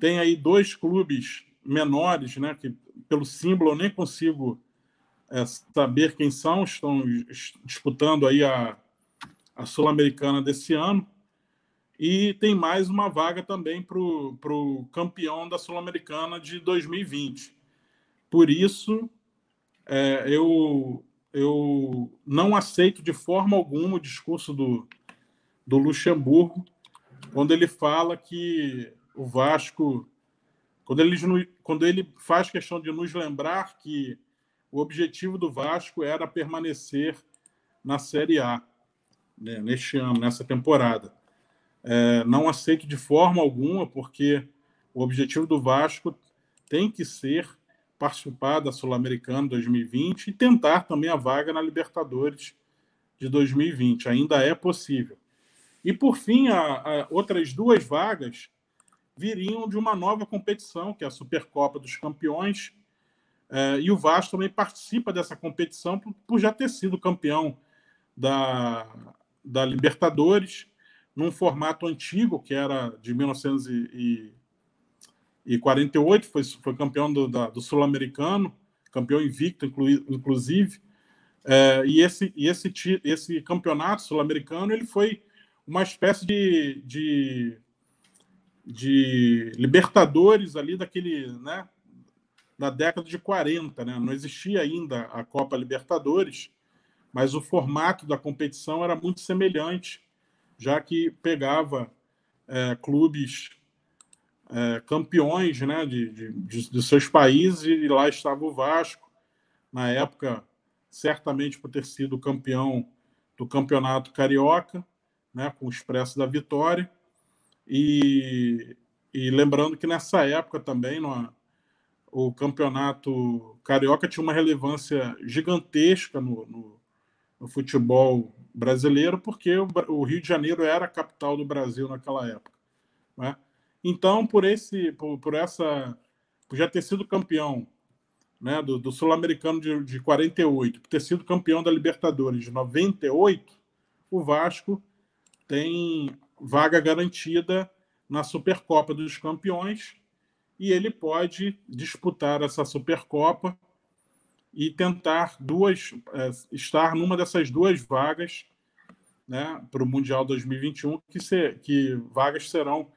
Tem aí dois clubes menores, né, que pelo símbolo eu nem consigo é, saber quem são, estão disputando aí a, a Sul-Americana desse ano. E tem mais uma vaga também para o campeão da Sul-Americana de 2020. Por isso, é, eu, eu não aceito de forma alguma o discurso do, do Luxemburgo quando ele fala que o Vasco. Quando ele, quando ele faz questão de nos lembrar que o objetivo do Vasco era permanecer na Série A né, neste ano, nessa temporada. É, não aceito de forma alguma, porque o objetivo do Vasco tem que ser participar da Sul-Americana 2020 e tentar também a vaga na Libertadores de 2020. Ainda é possível. E, por fim, a, a outras duas vagas viriam de uma nova competição, que é a Supercopa dos Campeões. É, e o Vasco também participa dessa competição por, por já ter sido campeão da, da Libertadores num formato antigo, que era de 1948, foi, foi campeão do, do Sul-Americano, campeão invicto, inclusive. É, e esse, e esse, esse campeonato sul-americano ele foi uma espécie de, de, de Libertadores ali daquele, né, da década de 40, né? Não existia ainda a Copa Libertadores, mas o formato da competição era muito semelhante já que pegava é, clubes é, campeões né, de, de, de, de, seus países e lá estava o Vasco, na época, certamente por ter sido campeão do campeonato carioca, né, com o Expresso da Vitória. E, e lembrando que nessa época também o campeonato carioca tinha uma relevância gigantesca no, no, no futebol brasileiro, porque o, Rio de Janeiro era a capital do Brasil naquela época. Né? Então, por esse, por, por, essa, por já ter sido campeão né, do, do Sul-Americano de, de 48, por ter sido campeão da Libertadores de 98, o Vasco tem vaga garantida na Supercopa dos Campeões e ele pode disputar essa Supercopa e tentar duas é, estar numa dessas duas vagas né, para o Mundial 2021, que, ser, que vagas serão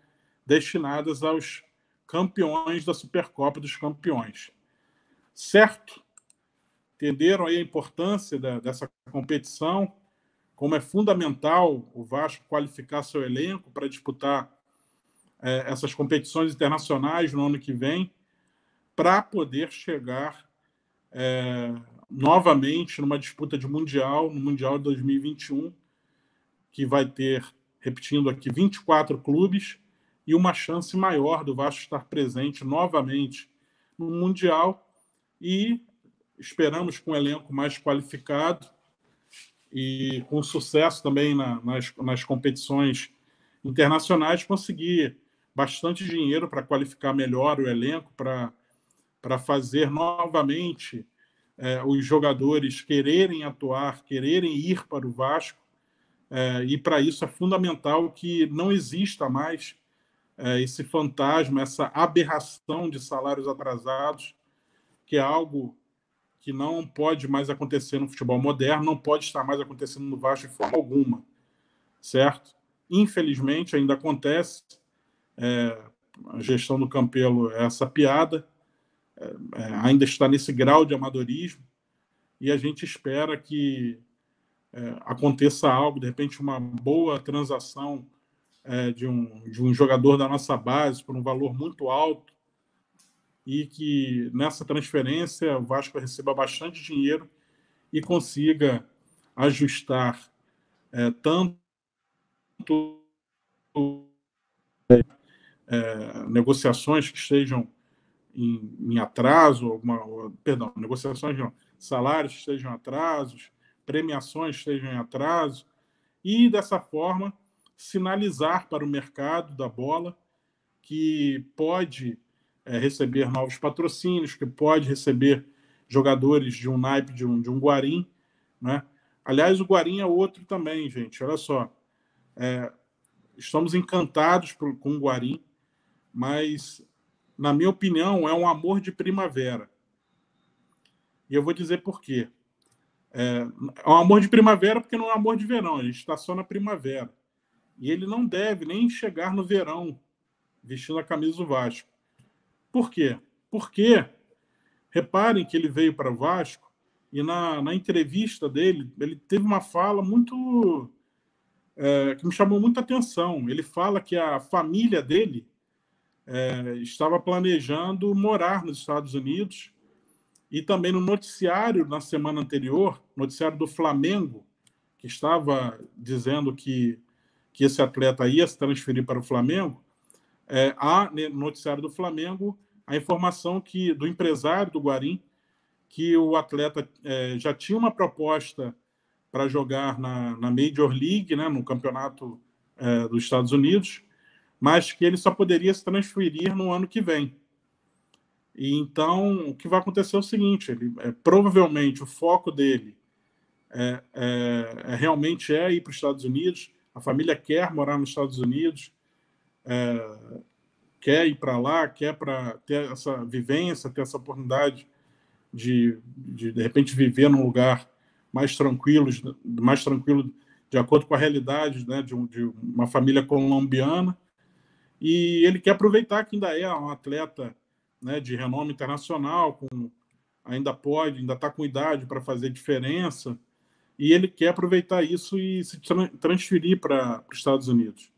destinadas aos campeões da Supercopa dos Campeões. Certo? Entenderam aí a importância da, dessa competição, como é fundamental o Vasco qualificar seu elenco para disputar é, essas competições internacionais no ano que vem, para poder chegar é, novamente numa disputa de Mundial, no Mundial de 2021, que vai ter, repetindo aqui, 24 clubes e uma chance maior do Vasco estar presente novamente no Mundial. E esperamos com um elenco mais qualificado e com sucesso também na, nas, nas competições internacionais conseguir bastante dinheiro para qualificar melhor o elenco, para para fazer novamente é, os jogadores quererem atuar, quererem ir para o Vasco, é, e para isso é fundamental que não exista mais é, esse fantasma, essa aberração de salários atrasados, que é algo que não pode mais acontecer no futebol moderno, não pode estar mais acontecendo no Vasco de forma alguma, certo? Infelizmente ainda acontece, a gestão do Campelo é essa piada, ainda está nesse grau de amadorismo, e a gente espera que é, aconteça algo, de repente, uma boa transação é, de, um, de um jogador da nossa base por um valor muito alto, e que nessa transferência o Vasco receba bastante dinheiro e consiga ajustar é, tanto é, negociações que estejam em, em atraso, alguma, perdão, negociações não, salários estejam atrasos, premiações estejam em atraso, e dessa forma sinalizar para o mercado da bola que pode é, receber novos patrocínios, que pode receber jogadores de um naipe de um, de um Guarim. Né? Aliás, o Guarim é outro também, gente. Olha só. É, estamos encantados por, com o Guarim, mas, na minha opinião, é um amor de primavera. E eu vou dizer por quê. É, é um amor de primavera porque não é um amor de verão, gente está só na primavera. E ele não deve nem chegar no verão vestindo a camisa do Vasco. Por quê? Porque, reparem que ele veio para o Vasco e na, na entrevista dele, ele teve uma fala muito. É, que me chamou muita atenção. Ele fala que a família dele é, estava planejando morar nos Estados Unidos e também no noticiário na semana anterior, noticiário do Flamengo, que estava dizendo que, que esse atleta ia se transferir para o Flamengo, é, há no noticiário do Flamengo a informação que do empresário do Guarim que o atleta é, já tinha uma proposta para jogar na, na Major League, né, no campeonato é, dos Estados Unidos, mas que ele só poderia se transferir no ano que vem. E então o que vai acontecer é o seguinte: ele é, provavelmente o foco dele é, é, é realmente é ir para os Estados Unidos. A família quer morar nos Estados Unidos. É, quer ir para lá, quer para ter essa vivência, ter essa oportunidade de, de, de repente, viver num lugar mais tranquilo, mais tranquilo de acordo com a realidade né, de, um, de uma família colombiana. E ele quer aproveitar que ainda é um atleta né, de renome internacional, com, ainda pode, ainda está com idade para fazer diferença, e ele quer aproveitar isso e se transferir para os Estados Unidos.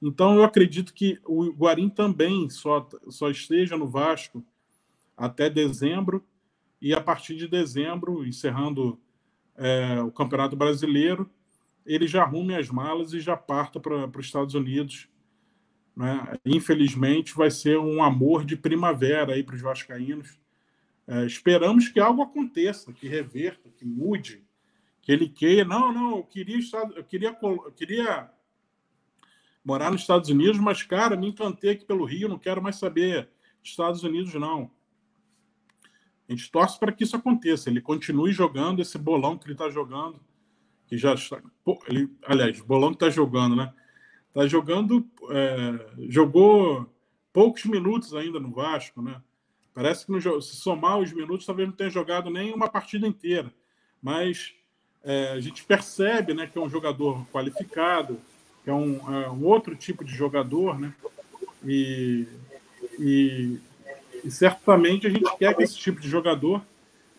Então, eu acredito que o Guarim também só, só esteja no Vasco até dezembro, e a partir de dezembro, encerrando é, o Campeonato Brasileiro, ele já arrume as malas e já parta para os Estados Unidos. Né? Infelizmente, vai ser um amor de primavera aí para os vascaínos. É, esperamos que algo aconteça, que reverta, que mude, que ele queira. Não, não, eu queria, eu queria, eu queria morar nos Estados Unidos, mas, cara, me encantei aqui pelo Rio, não quero mais saber Estados Unidos, não. A gente torce para que isso aconteça, ele continue jogando esse bolão que ele está jogando, que já está. Pô, ele, aliás, bolão que está jogando, né? Está jogando. É, jogou poucos minutos ainda no Vasco, né? Parece que no, se somar os minutos, talvez não tenha jogado nem uma partida inteira. Mas é, a gente percebe né, que é um jogador qualificado, que é um, é um outro tipo de jogador, né? E, e, e, certamente a gente quer que esse tipo de jogador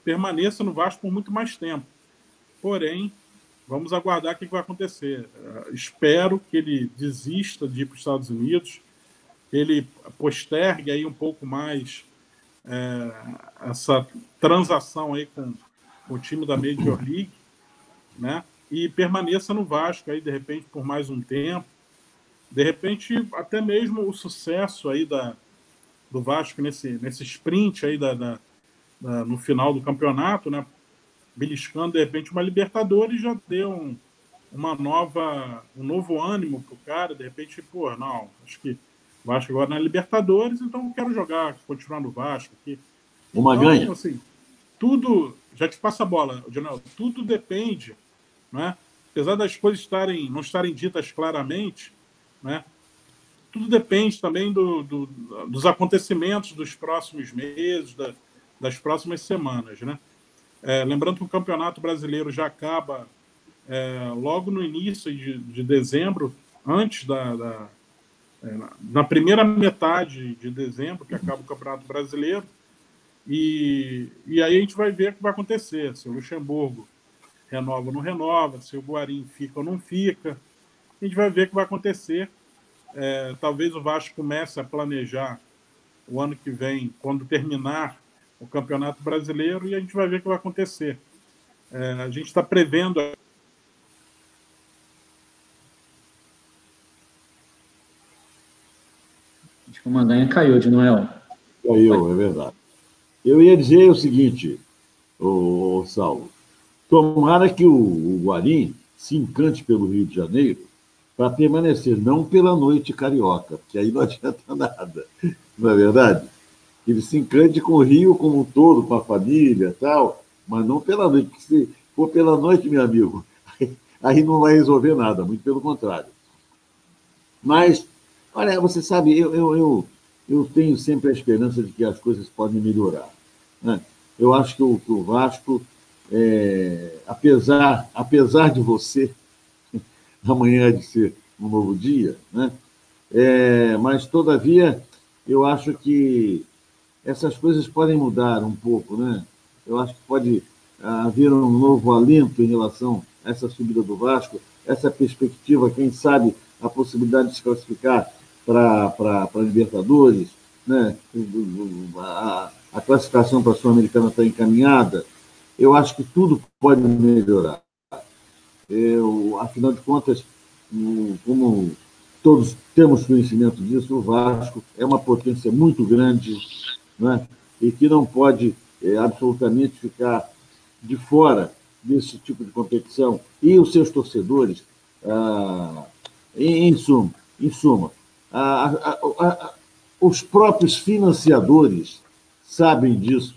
permaneça no Vasco por muito mais tempo. Porém, vamos aguardar o que vai acontecer. Uh, espero que ele desista de ir para os Estados Unidos, que ele postergue aí um pouco mais é, essa transação aí com, com o time da Major League, né? e permaneça no Vasco aí de repente por mais um tempo. De repente, até mesmo o sucesso aí da, do Vasco nesse, nesse sprint aí da, da, da no final do campeonato, né? Beliscando de repente uma Libertadores já deu um, uma nova, um novo ânimo pro cara. De repente, pô, não, acho que o Vasco agora na Libertadores, então eu quero jogar, continuar no Vasco aqui. Uma então, ganha. Assim, tudo, já te passa a bola, Dionel, tudo depende né? apesar das coisas estarem, não estarem ditas claramente, né? tudo depende também do, do, dos acontecimentos dos próximos meses, da, das próximas semanas. Né? É, lembrando que o Campeonato Brasileiro já acaba é, logo no início de, de dezembro, antes da, da, é, na primeira metade de dezembro, que acaba o Campeonato Brasileiro, e, e aí a gente vai ver o que vai acontecer, se o Luxemburgo renova ou não renova, se o Guarim fica ou não fica, a gente vai ver o que vai acontecer. É, talvez o Vasco comece a planejar o ano que vem, quando terminar o Campeonato Brasileiro, e a gente vai ver o que vai acontecer. É, a gente está prevendo Acho que o Maganha caiu de Noel. Caiu, é verdade. Eu ia dizer o seguinte, o, Saulo. Tomara que o, o Guarim se encante pelo Rio de Janeiro para permanecer, não pela noite carioca, porque aí não adianta nada, não é verdade? Ele se encante com o Rio como um todo, com a família tal, mas não pela noite, porque se for pela noite, meu amigo, aí não vai resolver nada, muito pelo contrário. Mas Olha, você sabe, eu, eu, eu, eu, tenho sempre a esperança de que as coisas podem melhorar. Né? Eu acho que o, que o Vasco, é, apesar, apesar de você, amanhã de ser um novo dia, né? É, mas, todavia, eu acho que essas coisas podem mudar um pouco. Né? Eu acho que pode haver um novo alento em relação a essa subida do Vasco, essa perspectiva, quem sabe, a possibilidade de se classificar para Libertadores, né? a, a classificação para a Sul-Americana está encaminhada, eu acho que tudo pode melhorar. Eu, afinal de contas, como todos temos conhecimento disso, o Vasco é uma potência muito grande né? e que não pode é, absolutamente ficar de fora desse tipo de competição. E os seus torcedores, ah, em, em, suma, em suma, os próprios financiadores sabem disso.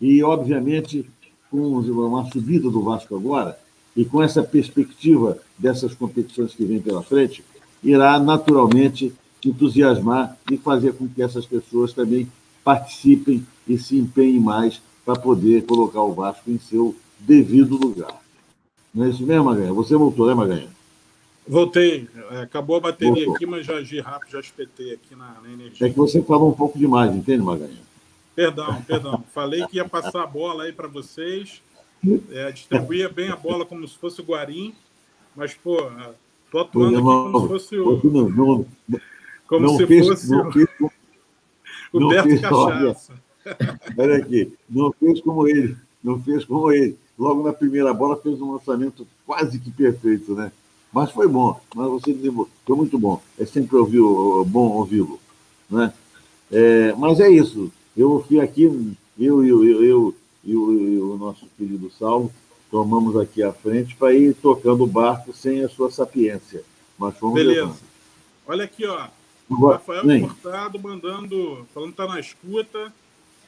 E, obviamente, com uma subida do Vasco agora, e com essa perspectiva dessas competições que vêm pela frente, irá naturalmente entusiasmar e fazer com que essas pessoas também participem e se empenhem mais para poder colocar o Vasco em seu devido lugar. Não é isso mesmo, Maganha? Você voltou, né, Maganha? Voltei. É, acabou a bateria Voltou. aqui, mas já agi rápido, já espetei aqui na, na, energia. É que você falou um pouco demais, entende, Magalhães? Perdão, perdão. Falei que ia passar a bola aí para vocês. É, distribuía bem a bola como se fosse o Guarim, mas, pô, tô atuando aqui como se fosse o. Não, não, como não se fez, fosse não fez, o não Beto fez, Cachaça. Olha aqui, não fez como ele, não fez como ele. Logo na primeira bola fez um lançamento quase que perfeito, né? Mas foi bom, mas você foi muito bom. É sempre ouvir, bom ouvi-lo. Né? É, mas é isso. Eu fui aqui, eu e eu, eu, eu, eu, o nosso querido Saulo, tomamos aqui à frente para ir tocando o barco sem a sua sapiência. Mas fomos Beleza. Levando. Olha aqui, ó. Rafael Nem. Cortado mandando, falando que está na escuta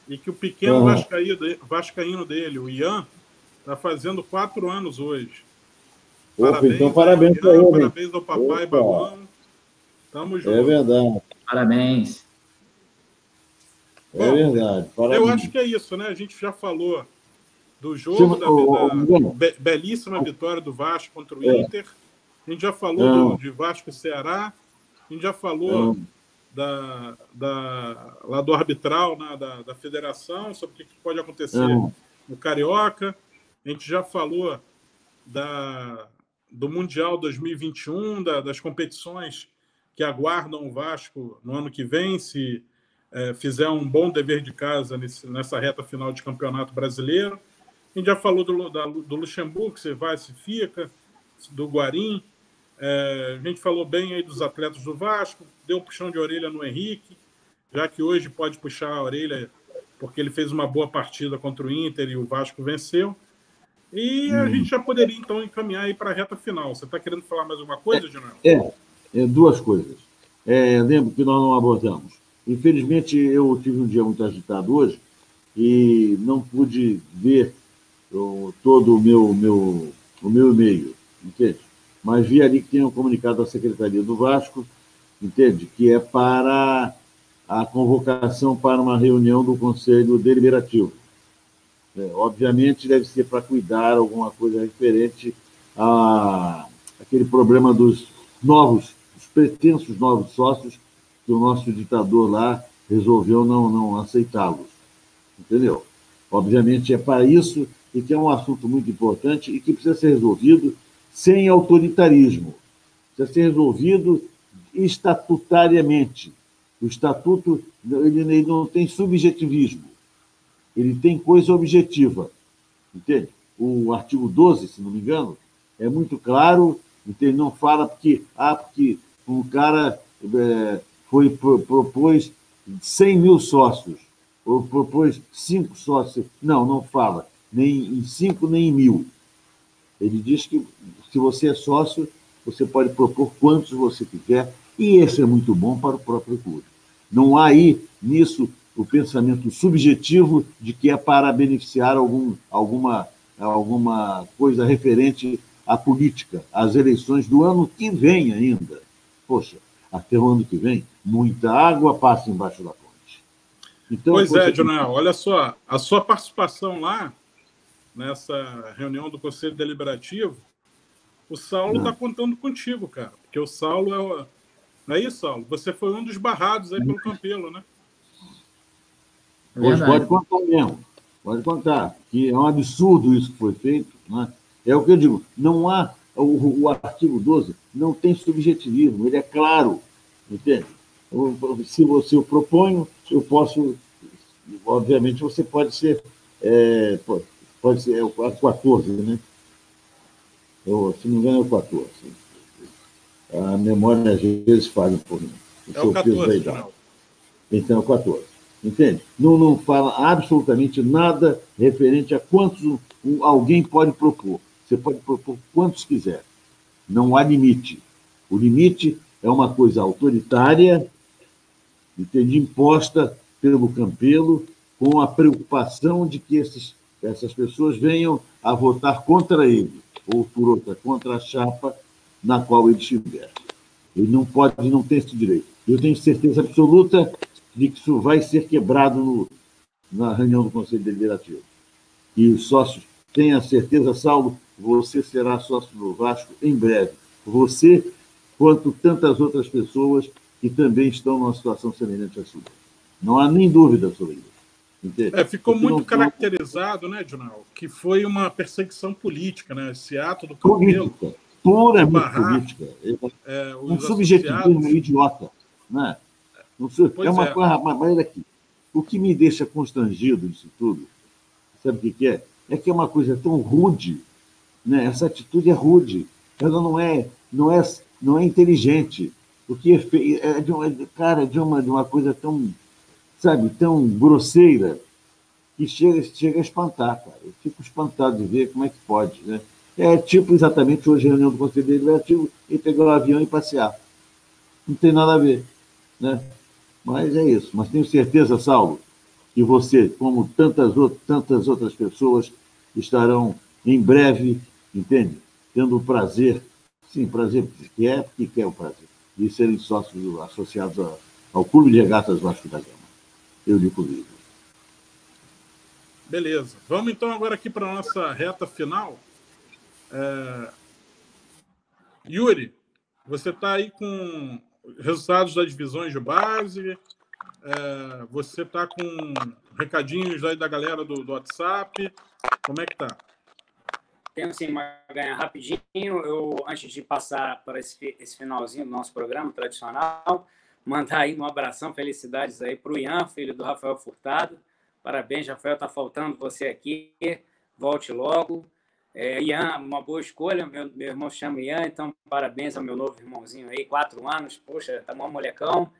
e que o pequeno uhum. vascaíno, dele, o Ian, está fazendo quatro anos hoje. Parabéns, então, parabéns para ele. Parabéns ao papai Opa. Balão. Tamo é junto. É verdade. Parabéns. É Bom, verdade. Parabéns. Eu acho que é isso, né? A gente já falou do jogo, da, da be belíssima vitória do Vasco contra o é. Inter. A gente já falou do, de Vasco e Ceará. A gente já falou da, da, lá do arbitral né, da, da federação, sobre o que pode acontecer no Carioca. A gente já falou da, do Mundial 2021, da, das competições que aguardam o Vasco no ano que vem, se é, fizer um bom dever de casa nesse, nessa reta final de campeonato brasileiro. A gente já falou do, da, do Luxemburgo, se vai, se fica, do Guarim. É, a gente falou bem aí dos atletas do Vasco, deu um puxão de orelha no Henrique, já que hoje pode puxar a orelha porque ele fez uma boa partida contra o Inter e o Vasco venceu. E a hum. gente já poderia, então, encaminhar aí para a reta final. Você está querendo falar mais alguma coisa, é, É, é duas coisas. É, lembro que nós não abordamos. Infelizmente, eu tive um dia muito agitado hoje e não pude ver o, todo o meu, meu, o meu e-mail, entende? Mas vi ali que tem um comunicado da Secretaria do Vasco, entende? Que é para a convocação para uma reunião do Conselho Deliberativo. É, obviamente, deve ser para cuidar alguma coisa referente a aquele problema dos novos, dos pretensos novos sócios que o nosso ditador lá resolveu não, não aceitá-los. Entendeu? Obviamente é para isso e que é um assunto muito importante e que precisa ser resolvido sem autoritarismo. Precisa ser resolvido estatutariamente. O estatuto ele, ele não tem subjetivismo, ele tem coisa objetiva. Entende? O artigo 12, se não me engano, é muito claro, entende? não fala porque, ah, porque um cara é, foi, propôs 100 mil sócios, ou propôs cinco sócios. Não, não fala, nem em cinco, nem em mil. Ele diz que se você é sócio, você pode propor quantos você quiser, e esse é muito bom para o próprio clube. Não há aí nisso o pensamento subjetivo de que é para beneficiar algum, alguma, alguma coisa referente à política, às eleições do ano que vem ainda. Poxa, até o ano que vem, muita água passa embaixo da ponte. Então, pois é, Jonel, olha só, a sua participação lá, nessa reunião do Conselho Deliberativo, o Saulo está contando contigo, cara, porque o Saulo é o não é isso, Saulo? Você foi um dos barrados aí pelo Campelo, né? Pois pode contar mesmo. Pode contar. Que é um absurdo isso que foi feito. Né? É o que eu digo. Não há. O, o artigo 12 não tem subjetivismo, ele é claro. Entende? Se você eu proponho, eu posso. Obviamente, você pode ser. É, pode ser é o 14, né? Eu, se não me engano, é o 14 a memória às vezes falha um pouquinho. É o 14, Então é o 14. Entende? Não, não fala absolutamente nada referente a quantos um, alguém pode propor. Você pode propor quantos quiser. Não há limite. O limite é uma coisa autoritária, entende? imposta pelo Campelo, com a preocupação de que esses, essas pessoas venham a votar contra ele, ou por outra, contra a chapa na qual ele estiver. Ele não pode, não tem esse direito. Eu tenho certeza absoluta de que isso vai ser quebrado no, na reunião do Conselho Deliberativo. E os sócios tenham certeza, Saulo, você será sócio do Vasco em breve. Você, quanto tantas outras pessoas que também estão numa situação semelhante à sua. Não há nem dúvida sobre isso. É, ficou muito caracterizado, né, Junal, que foi uma perseguição política, né? Esse ato do Camelo. Política puramente barrar, política. É, um subjetivismo idiota. Né? é uma é. coisa. Mas aqui, o que me deixa constrangido disso tudo, sabe o que, que é? É que é uma coisa tão rude, né? essa atitude é rude, ela não é, não é, não é inteligente. O que é, é de uma, cara, de uma, de uma coisa tão, sabe, tão grosseira, que chega, chega a espantar, cara. Eu fico espantado de ver como é que pode, né? É tipo exatamente hoje a reunião do Conselho Deliberativo e pegar o avião e passear. Não tem nada a ver. Né? Mas é isso. Mas tenho certeza, Saulo, que você, como tantas, outras, tantas outras pessoas, estarão em breve, entende? Tendo o prazer, sim, prazer que é, porque quer o prazer, de serem sócios associados ao Clube de Regatas Vasco da Gama. Eu lhe convido. Beleza. Vamos então agora aqui para a nossa reta final. É... Yuri, você está aí com resultados das divisões de base, é... você está com recadinhos aí da galera do, do, WhatsApp, como é que tá? Tenho sim, ganhar rapidinho. Eu, antes de passar para esse, esse finalzinho do nosso programa tradicional, mandar aí um abração, felicidades aí para o Ian, filho do Rafael Furtado. Parabéns, Rafael, tá faltando você aqui. Volte logo. É, Ian, uma boa escolha. Meu, meu irmão chama Ian, então parabéns ao meu novo irmãozinho aí, quatro anos. Poxa, tá um molecão.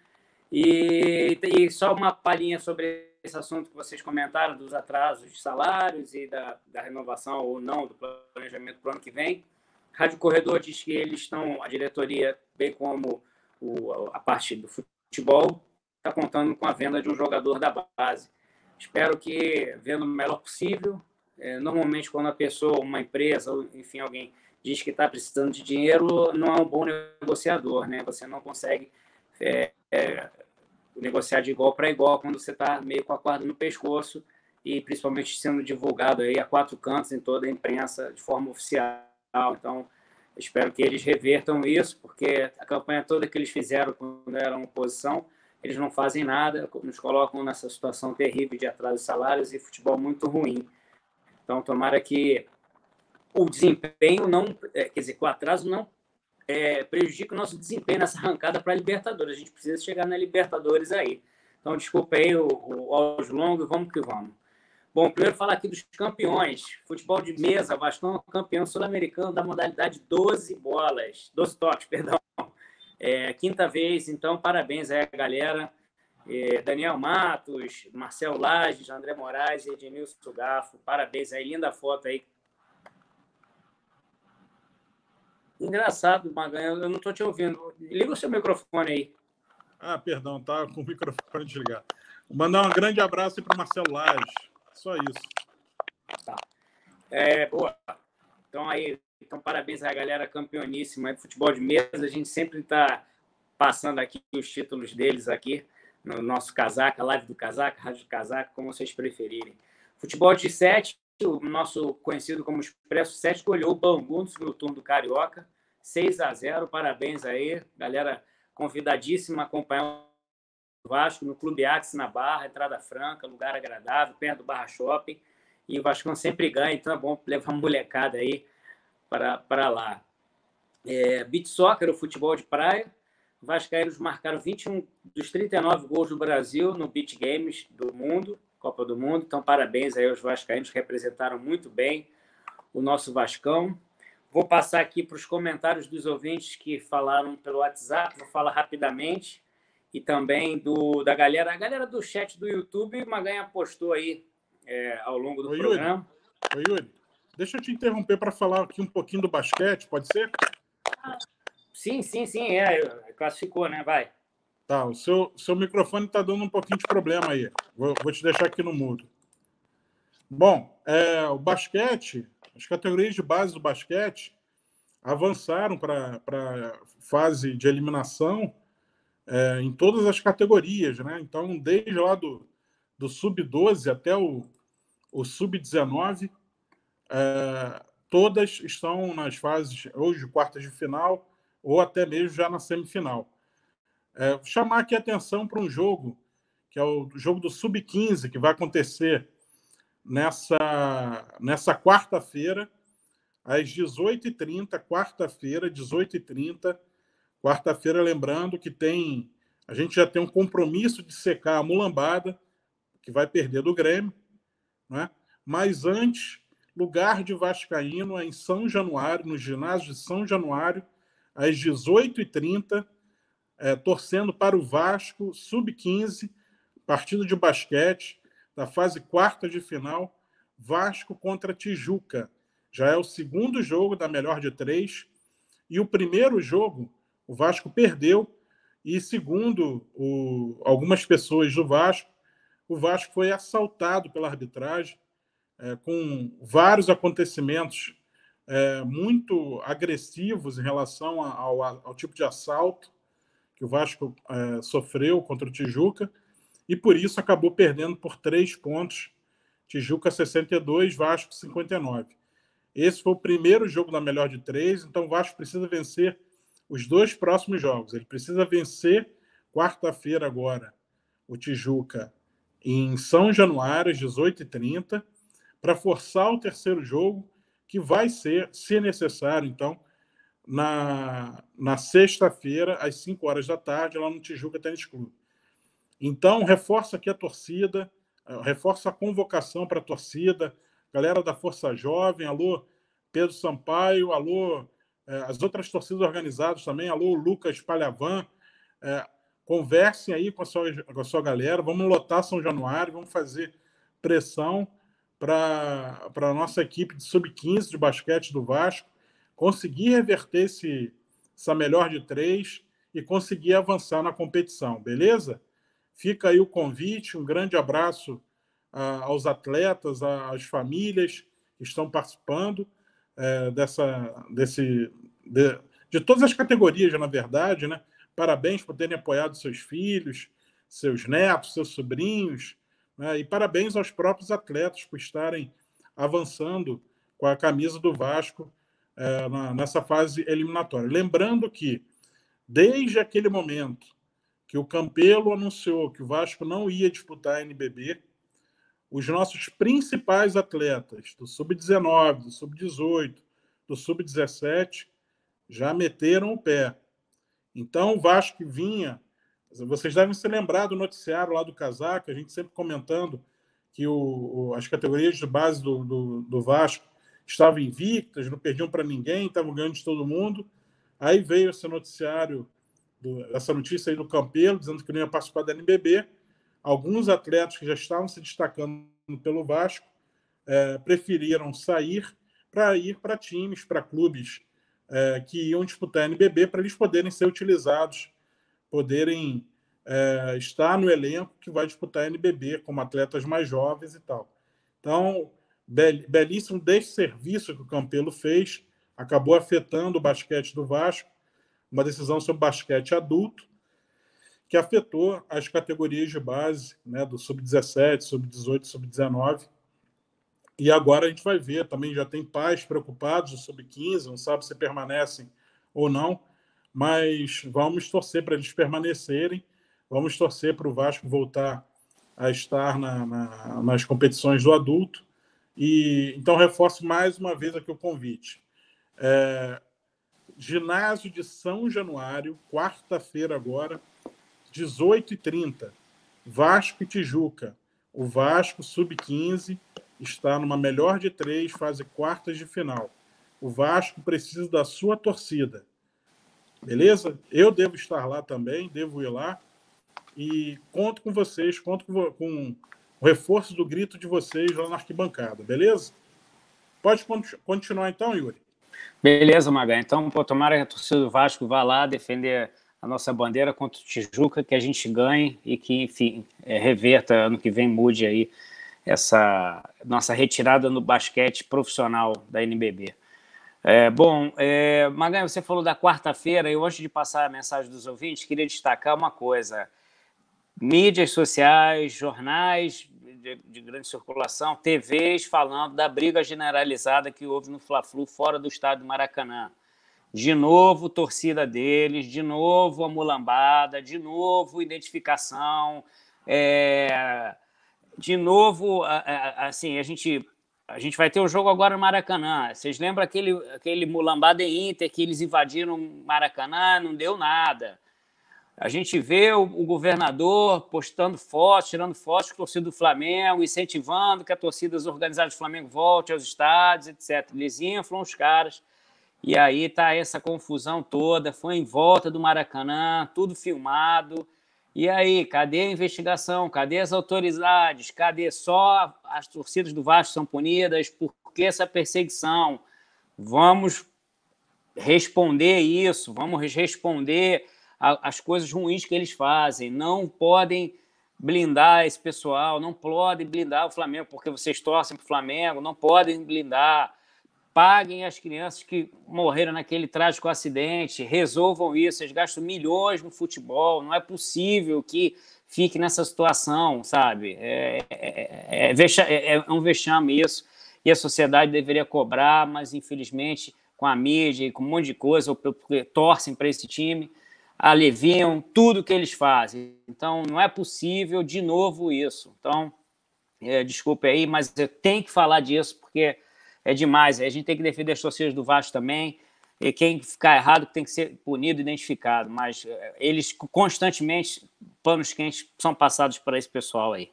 E, e só uma palhinha sobre esse assunto que vocês comentaram dos atrasos de salários e da, da renovação ou não do planejamento para o ano que vem. Rádio Corredor diz que eles estão, a diretoria, bem como o, a parte do futebol, está contando com a venda de um jogador da base. Espero que, vendo o melhor possível, é, normalmente, quando a pessoa, uma empresa, enfim, alguém diz que está precisando de dinheiro, não é um bom negociador, né? Você não consegue é, é, negociar de igual para igual quando você está meio com a corda no pescoço e principalmente sendo divulgado aí a quatro cantos em toda a imprensa de forma oficial. Então, espero que eles revertam isso, porque a campanha toda que eles fizeram quando eram oposição eles não fazem nada, nos colocam nessa situação terrível de atraso de salários e futebol muito ruim. Então, tomara que o desempenho não, é, quer dizer, que o atraso não é, prejudique o nosso desempenho nessa arrancada para a Libertadores. A gente precisa chegar na Libertadores aí. Então, desculpa aí o, o aos longos, vamos que vamos. Bom, primeiro falar aqui dos campeões. Futebol de mesa, Vascão campeão sul-americano da modalidade 12 bolas, 12 toques, perdão. É, quinta vez, então parabéns aí, galera. É, Daniel Matos, Marcel Lages, André Moraes e Edmilson Sugafo. Parabéns aí, linda foto aí. Engraçado, Maganha, eu não estou te ouvindo. Liga o seu microfone aí. Ah, perdão, tá com o microfone desligado. Mandar um grande abraço para Marcel Lages. Só isso. Tá. É, boa. Então aí, então, parabéns à galera campeoníssima de futebol de mesa. A gente sempre está passando aqui os títulos deles aqui no nosso casaca, live do casaca, rádio do casaca, como vocês preferirem. Futebol de sete, o nosso conhecido como Expresso 7 olhou o Bangu no turno do Carioca, 6 a 0 Parabéns aí, galera convidadíssima a acompanhar Vasco no Clube Axe na Barra, entrada franca, lugar agradável, perto do Barra Shopping. E o Vasco sempre ganha, então é bom levar uma molecada aí para lá. É, beat Soccer, o futebol de praia. Vascaínos marcaram 21 dos 39 gols do Brasil no Beach Games do mundo, Copa do Mundo. Então, parabéns aí aos vascaínos, representaram muito bem o nosso Vascão. Vou passar aqui para os comentários dos ouvintes que falaram pelo WhatsApp, vou falar rapidamente. E também do, da galera, a galera do chat do YouTube, Maganha postou aí é, ao longo do Oi, programa. Yuri. Oi, Yuri. Deixa eu te interromper para falar aqui um pouquinho do basquete, pode ser? Sim, sim, sim, é, classificou, né? Vai. Tá, o seu, seu microfone está dando um pouquinho de problema aí. Vou, vou te deixar aqui no mudo. Bom, é, o basquete, as categorias de base do basquete avançaram para a fase de eliminação é, em todas as categorias, né? Então, desde lá do, do sub-12 até o, o sub-19, é, todas estão nas fases de quartas de final ou até mesmo já na semifinal. É, chamar aqui a atenção para um jogo, que é o jogo do Sub-15, que vai acontecer nessa, nessa quarta-feira, às 18h30, quarta-feira, 18h30. Quarta-feira, lembrando que tem. A gente já tem um compromisso de secar a mulambada, que vai perder do Grêmio, né? mas antes lugar de Vascaíno é em São Januário, no ginásio de São Januário, às 18h30, é, torcendo para o Vasco, sub-15, partido de basquete, da fase quarta de final, Vasco contra Tijuca. Já é o segundo jogo da melhor de três. E o primeiro jogo, o Vasco perdeu. E segundo o, algumas pessoas do Vasco, o Vasco foi assaltado pela arbitragem é, com vários acontecimentos é, muito agressivos em relação ao, ao, tipo de assalto que o Vasco é, sofreu contra o Tijuca e por isso acabou perdendo por três pontos. Tijuca 62, Vasco 59. Esse foi o primeiro jogo da melhor de três, então o Vasco precisa vencer os dois próximos jogos. Ele precisa vencer quarta-feira agora o Tijuca em São Januário, às 18h30 para forçar o terceiro jogo, que vai ser, se necessário, então, na, na sexta-feira, às 5 horas da tarde, lá no Tijuca Tênis Clube. Então, reforça aqui a torcida, eh, reforça a convocação para a torcida, galera da Força Jovem, alô Pedro Sampaio, alô as outras torcidas organizadas também, alô Lucas Palhavan, é, conversem aí com a, sua, com a sua galera, vamos lotar São Januário, vamos fazer pressão para a nossa equipe de sub-15 de basquete do Vasco conseguir reverter esse, essa melhor de três e conseguir avançar na competição, beleza? Fica aí o convite, um grande abraço a, aos atletas, às famílias que estão participando é, dessa, desse, de, de todas as categorias, na verdade, né? Parabéns por terem apoiado seus filhos, seus netos, seus sobrinhos, né? E parabéns aos próprios atletas por estarem avançando com a camisa do Vasco é, na, nessa fase eliminatória. Lembrando que, desde aquele momento que o Campelo anunciou que o Vasco não ia disputar a NBB. Os nossos principais atletas do Sub-19, do Sub-18, do Sub-17 já meteram o pé. Então, o Vasco vinha. Vocês devem se lembrar do noticiário lá do Casaca, a gente sempre comentando que o, as categorias de base do, do, do Vasco estavam invictas, não perdiam para ninguém, estavam ganhando de todo mundo. Aí veio esse noticiário, do, essa notícia aí do Campelo, dizendo que não ia participar da NBB. Alguns atletas que já estavam se destacando pelo Vasco é, preferiram sair para ir para times, para clubes é, que iam disputar NBB, para eles poderem ser utilizados, poderem é, estar no elenco que vai disputar NBB, como atletas mais jovens e tal. Então, belíssimo desserviço que o Campelo fez, acabou afetando o basquete do Vasco, uma decisão sobre basquete adulto, que afetou as categorias de base, né, do sub-17, sub-18, sub-19. E agora a gente vai ver, também já tem pais preocupados do sub-15, não sabe se permanecem ou não, mas vamos torcer para eles permanecerem, vamos torcer para o Vasco voltar a estar na, na, nas competições do adulto. E então reforço mais uma vez aqui o convite. É, ginásio de São Januário, quarta-feira agora, 18h30. Vasco e Tijuca. O Vasco, sub-15, está numa melhor de três, fase quartas de final. O Vasco precisa da sua torcida. Beleza? Eu devo estar lá também, devo ir lá. E conto com vocês, conto com, com o reforço do grito de vocês lá na arquibancada, beleza? Pode continuar então, Yuri. Beleza, Maga. Então, pô, tomara que a torcida do Vasco vá lá defender a nossa bandeira contra o Tijuca, que a gente ganhe e que, enfim, é, reverta ano que vem, mude aí essa nossa retirada no basquete profissional da NBB. É, bom, é, você falou da quarta-feira, eu antes de passar a mensagem dos ouvintes, queria destacar uma coisa. Mídias sociais, jornais de, de grande circulação, TVs falando da briga generalizada que houve no Fla-Flu fora do estado do Maracanã. De novo, torcida deles, de novo a mulambada, de novo identificação, é, de novo, assim, a gente a gente vai ter o jogo agora no Maracanã. Vocês lembram aquele, aquele mulambada em Inter que eles invadiram o Maracanã? Não deu nada. A gente vê o, o, governador postando fotos, tirando fotos com torcida do Flamengo, incentivando que a torcida organizadas do Flamengo volte aos estádios, etc. Eles inflam os caras. E aí tá essa confusão toda. Foi em volta do Maracanã, tudo filmado. E aí, cadê a investigação? Cadê as autoridades? Cadê só as torcidas do Vasco são punidas? Por que essa perseguição? Vamos responder isso, vamos responder as coisas ruins que eles fazem. Não podem blindar esse pessoal, não podem blindar o Flamengo, porque vocês torcem para o Flamengo, não podem blindar paguem as crianças que morreram naquele trágico acidente, resolvam isso. Eles gastam milhões no futebol, não é possível que fique nessa situação, sabe? É, é, é, é, um vexame isso, e a sociedade deveria cobrar, mas infelizmente, com a mídia e com um monte de coisa, torcem para esse time, aliviam tudo que eles fazem. Então, não é possível de novo isso. Então, é, desculpe aí, mas eu tenho que falar disso, porque é demais. A gente tem que defender as torcidas do Vasco também. E quem ficar errado tem que ser punido, identificado. Mas eh, eles constantemente, panos quentes são passados para esse pessoal aí.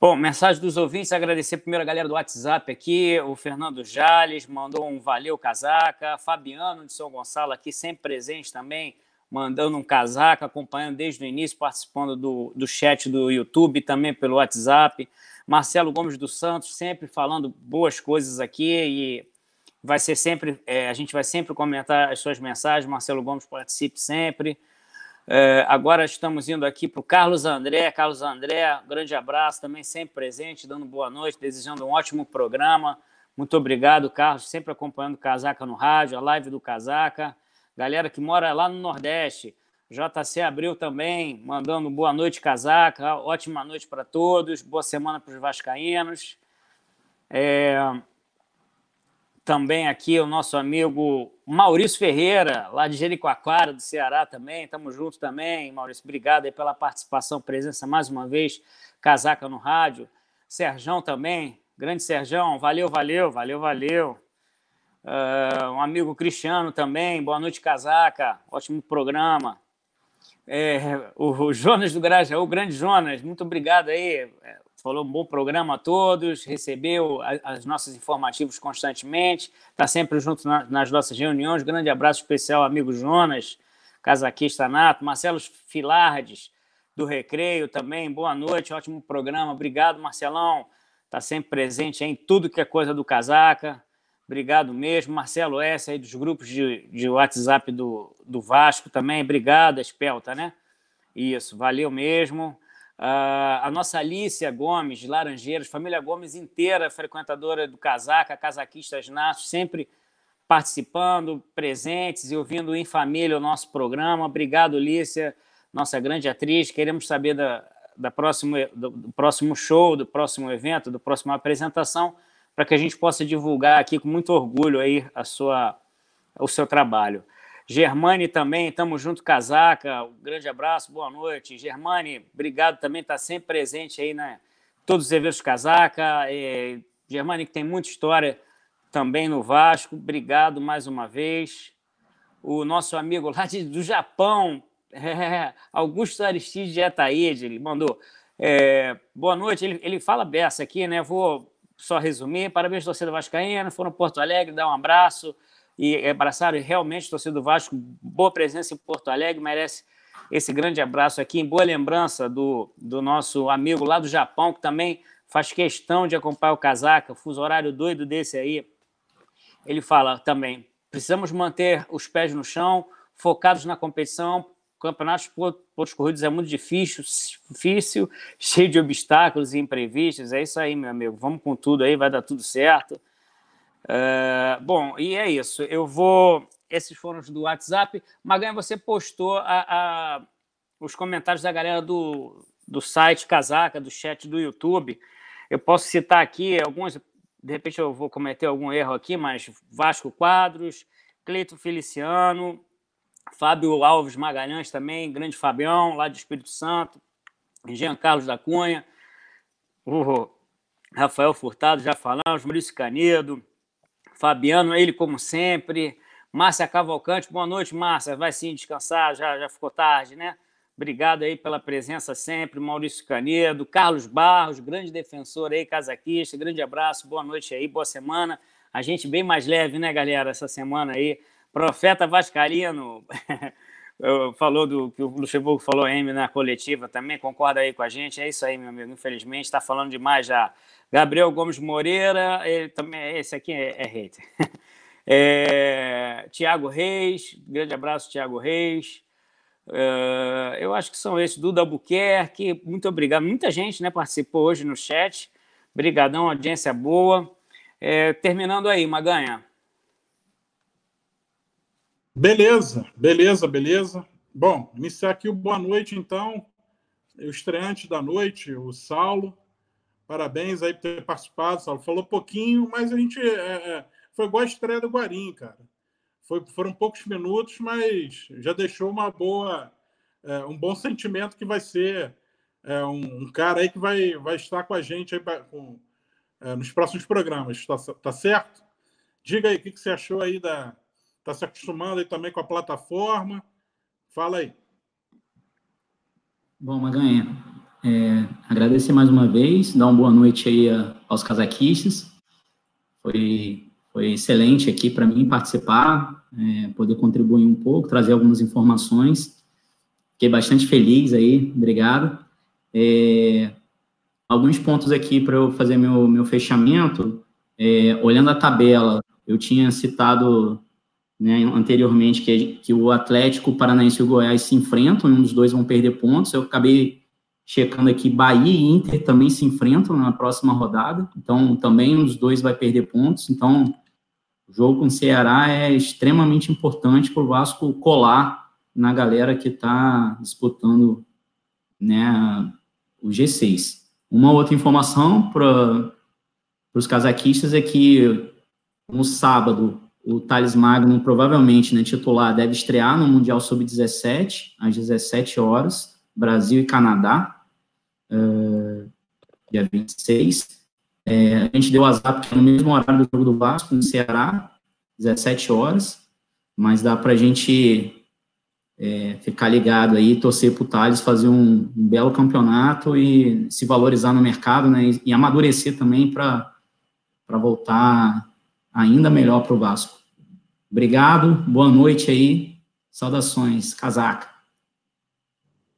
Bom, mensagem dos ouvintes, agradecer primeiro a galera do WhatsApp aqui, o Fernando Jales mandou um valeu casaca, Fabiano de São Gonçalo aqui, sempre presente também, mandando um casaca, acompanhando desde o início, participando do, do chat do YouTube, também pelo WhatsApp. Marcelo Gomes dos Santos, sempre falando boas coisas aqui e vai ser sempre, é, a gente vai sempre comentar as suas mensagens. Marcelo Gomes participe sempre. É, agora estamos indo aqui para o Carlos André. Carlos André, grande abraço, também sempre presente, dando boa noite, desejando um ótimo programa. Muito obrigado, Carlos, sempre acompanhando o Casaca no rádio, a live do Casaca. Galera que mora lá no Nordeste, JC Abril também, mandando boa noite, casaca. Ótima noite para todos. Boa semana para os Vascaínos. É... também aqui o nosso amigo Maurício Ferreira, lá de Jericoacoara, do Ceará também. Estamos juntos também. Maurício, obrigado pela participação, presença mais uma vez. Casaca no rádio. Serjão também, grande Serjão, valeu, valeu, valeu, valeu. Uh, um amigo Cristiano também, boa noite, Casaca, ótimo programa. É, o, Jonas do Grajaú, o grande Jonas, muito obrigado aí. É, falou um bom programa a todos, recebeu as nossas informativos constantemente, está sempre junto na, nas nossas reuniões. Grande abraço especial, amigo Jonas, casaquista nato, Marcelo Filardes, do Recreio também, boa noite, ótimo programa. Obrigado, Marcelão, está sempre presente em tudo que é coisa do casaca. Obrigado mesmo. Marcelo S. aí dos grupos de, de WhatsApp do, do Vasco também. Obrigado, Espelta, né? Isso, valeu mesmo. Uh, a nossa Alicia Gomes, de Laranjeiras, família Gomes inteira, frequentadora do Casaca, Casaquistas Natos, sempre participando, presentes e ouvindo em família o nosso programa. Obrigado, Alicia, nossa grande atriz. Queremos saber da, da próximo, do, do próximo show, do próximo evento, do próxima apresentação para que a gente possa divulgar aqui com muito orgulho aí a sua, o seu trabalho. Germane também, estamos junto, Casaca, um grande abraço, boa noite. Germane, obrigado também, está sempre presente aí, né? Todos os eventos Casaca. É, que tem muita história também no Vasco, obrigado mais uma vez. O nosso amigo lá de, do Japão, é, Augusto Aristides de Etaíde, ele mandou. É, boa noite, ele, ele fala beça aqui, né? Vou só resumir, parabéns, torcida vascaína, foram Porto Alegre, dar um abraço. E abraçaram e realmente, torcida do Vasco, boa presença em Porto Alegre, merece esse grande abraço aqui, em boa lembrança do, do nosso amigo lá do Japão, que também faz questão de acompanhar o casaca, fuso horário doido desse aí. Ele fala também: precisamos manter os pés no chão, focados na competição, campeonatos por, por corridos é muito difícil, difícil, cheio de obstáculos e imprevistos. É isso aí, meu amigo. Vamos com tudo aí, vai dar tudo certo. Uh, bom, e é isso. Eu vou. Esses foram os do WhatsApp. Maganha, você postou a, a, os comentários da galera do, do site Casaca, do chat do YouTube. Eu posso citar aqui alguns, de repente eu vou cometer algum erro aqui, mas Vasco Quadros, Cleito Feliciano, Fábio Alves Magalhães também, grande Fabião, lá do Espírito Santo, Jean Carlos da Cunha, o Rafael Furtado, já falamos, Maurício Canedo, Fabiano, ele como sempre, Márcia Cavalcante, boa noite, Márcia, vai sim descansar, já, já ficou tarde, né? Obrigado aí pela presença sempre, Maurício Canedo, Carlos Barros, grande defensor aí, casaquista, grande abraço, boa noite aí, boa semana. A gente bem mais leve, né, galera, essa semana aí. Profeta Vascarino falou do que o Luxemburgo falou M na coletiva também, concorda aí com a gente? É isso aí, meu amigo. Infelizmente, está falando demais já. Gabriel Gomes Moreira, ele também, esse aqui é, é hater. É, Tiago Reis, grande abraço, Tiago Reis. É, eu acho que são esses. Duda Albuquerque, muito obrigado. Muita gente né, participou hoje no chat. Obrigadão, audiência boa. É, terminando aí, Maganha. Beleza, beleza, beleza. Bom, iniciar aqui o boa noite, então. O estreante da noite, o Saulo. Parabéns aí por ter participado, Saulo. Falou pouquinho, mas a gente. É, é, foi igual a estreia do Guarim, cara. Foi, foram poucos minutos, mas já deixou uma boa. É, um bom sentimento que vai ser é, um, um, cara aí que vai, vai estar com a gente aí pra, com, é, nos próximos programas. Tá, tá certo? Diga aí o que, que você achou aí da Está se acostumando aí também com a plataforma? Fala aí. Bom, Maganha, é, agradecer mais uma vez, dar uma boa noite aí aos casaquistas. Foi, foi excelente aqui para mim participar, é, poder contribuir um pouco, trazer algumas informações. Fiquei bastante feliz aí, obrigado. É, alguns pontos aqui para eu fazer meu, meu fechamento. É, olhando a tabela, eu tinha citado né, anteriormente, que, que o Atlético, o Paranaense e o Goiás se enfrentam, e um dos dois vão perder pontos. Eu acabei checando aqui, Bahia e Inter também se enfrentam na próxima rodada, então também um dos dois vai perder pontos. Então, o jogo com o Ceará é extremamente importante para o Vasco colar na galera que está disputando né, o G6. Uma outra informação para os casaquistas é que no sábado, o Thales Magno, provavelmente, né, titular, deve estrear no Mundial Sub-17, às 17 horas, Brasil e Canadá, uh, dia 26. É, a gente deu azar porque é no mesmo horário do jogo do Vasco, no Ceará, 17 horas, mas dá para a gente é, ficar ligado aí, torcer para o Thales fazer um, um, belo campeonato e se valorizar no mercado, né, e, e amadurecer também para voltar ainda melhor para o Vasco. Obrigado, boa noite aí, saudações, casaca.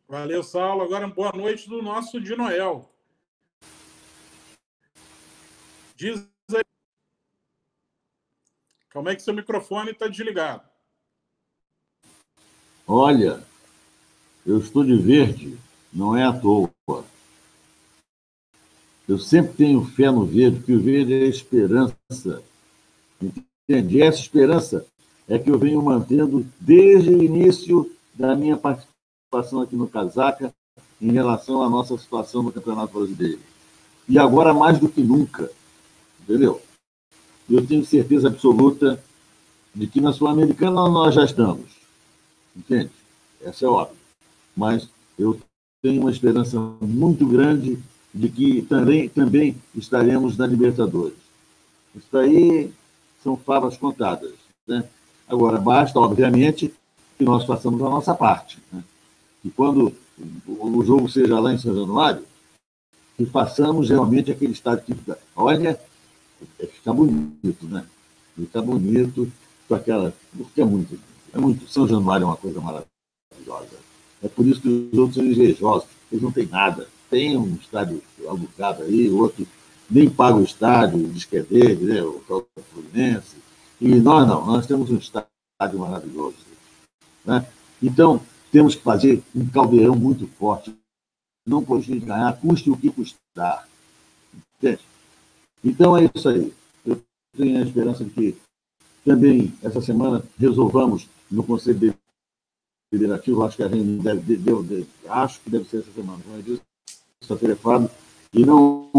Valeu, Saulo. Agora, boa noite do nosso de Noel. Diz aí. Como é que seu microfone está desligado? Olha, eu estou de verde, não é à toa. Eu sempre tenho fé no verde, porque o verde é a esperança. Entende? E essa esperança é que eu venho mantendo desde o início da minha participação aqui no Casaca em relação à nossa situação no Campeonato Brasileiro. E agora mais do que nunca, entendeu? Eu tenho certeza absoluta de que na Sul-Americana nós já estamos. Entende? Essa é óbvio. Mas eu tenho uma esperança muito grande de que também, também estaremos na Libertadores. Isso aí são favas contadas. Né? Agora, basta, obviamente, que nós façamos a nossa parte. Né? E quando o jogo seja lá em São Januário, que façamos realmente aquele estádio que fica. Olha, é, fica bonito, né? Fica bonito com aquela. Porque é muito é muito, São Januário é uma coisa maravilhosa. É por isso que os outros são invejosos. Eles não têm nada. Tem um estádio alugado aí, outro nem paga o estádio, diz que é né? o Fluminense. E nós não, nós temos um estádio maravilhoso. Né? Então, temos que fazer um caldeirão muito forte. Não podemos ganhar, custe o que custar. Entende? Então é isso aí. Eu tenho a esperança de que também essa semana resolvamos no Conselho Deliberativo, acho que a gente deve, deu, deu, acho que deve ser essa semana, como eu disse, sexta-feira e não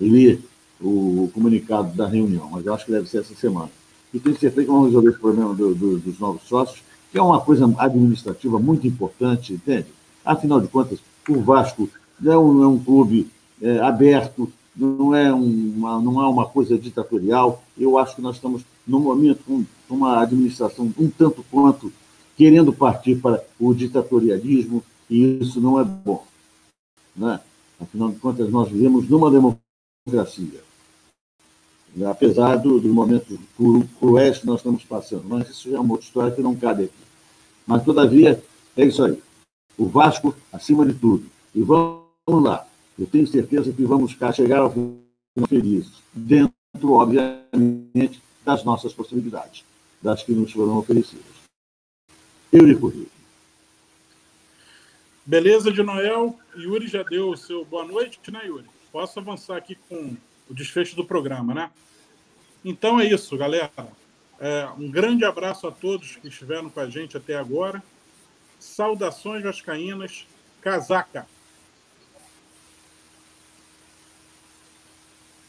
li o comunicado da reunião, mas eu acho que deve ser essa semana. E tem certeza que vamos resolver esse problema do, do, dos novos sócios, que é uma coisa administrativa muito importante, entende? Afinal de contas, o Vasco não é um, é um clube é, aberto, não é uma, não é uma coisa ditatorial. Eu acho que nós estamos, no momento, com uma administração um tanto quanto querendo partir para o ditatorialismo, e isso não é bom. Né? Afinal de contas, nós vivemos numa democracia. Apesar do, do momento cruéis que nós estamos passando. Mas isso é uma outra história que não cabe aqui. Mas, todavia, é isso aí. O Vasco, acima de tudo. E vamos lá. Eu tenho certeza que vamos chegar ao final felizes, dentro, obviamente, das nossas possibilidades, das que nos foram oferecidas. Eu lhe corrijo. Beleza de Noel. Yuri já deu o seu boa noite, né, Yuri? Posso avançar aqui com o desfecho do programa, né? Então é isso, galera. É, um grande abraço a todos que estiveram com a gente até agora. Saudações vascaínas. Casaca!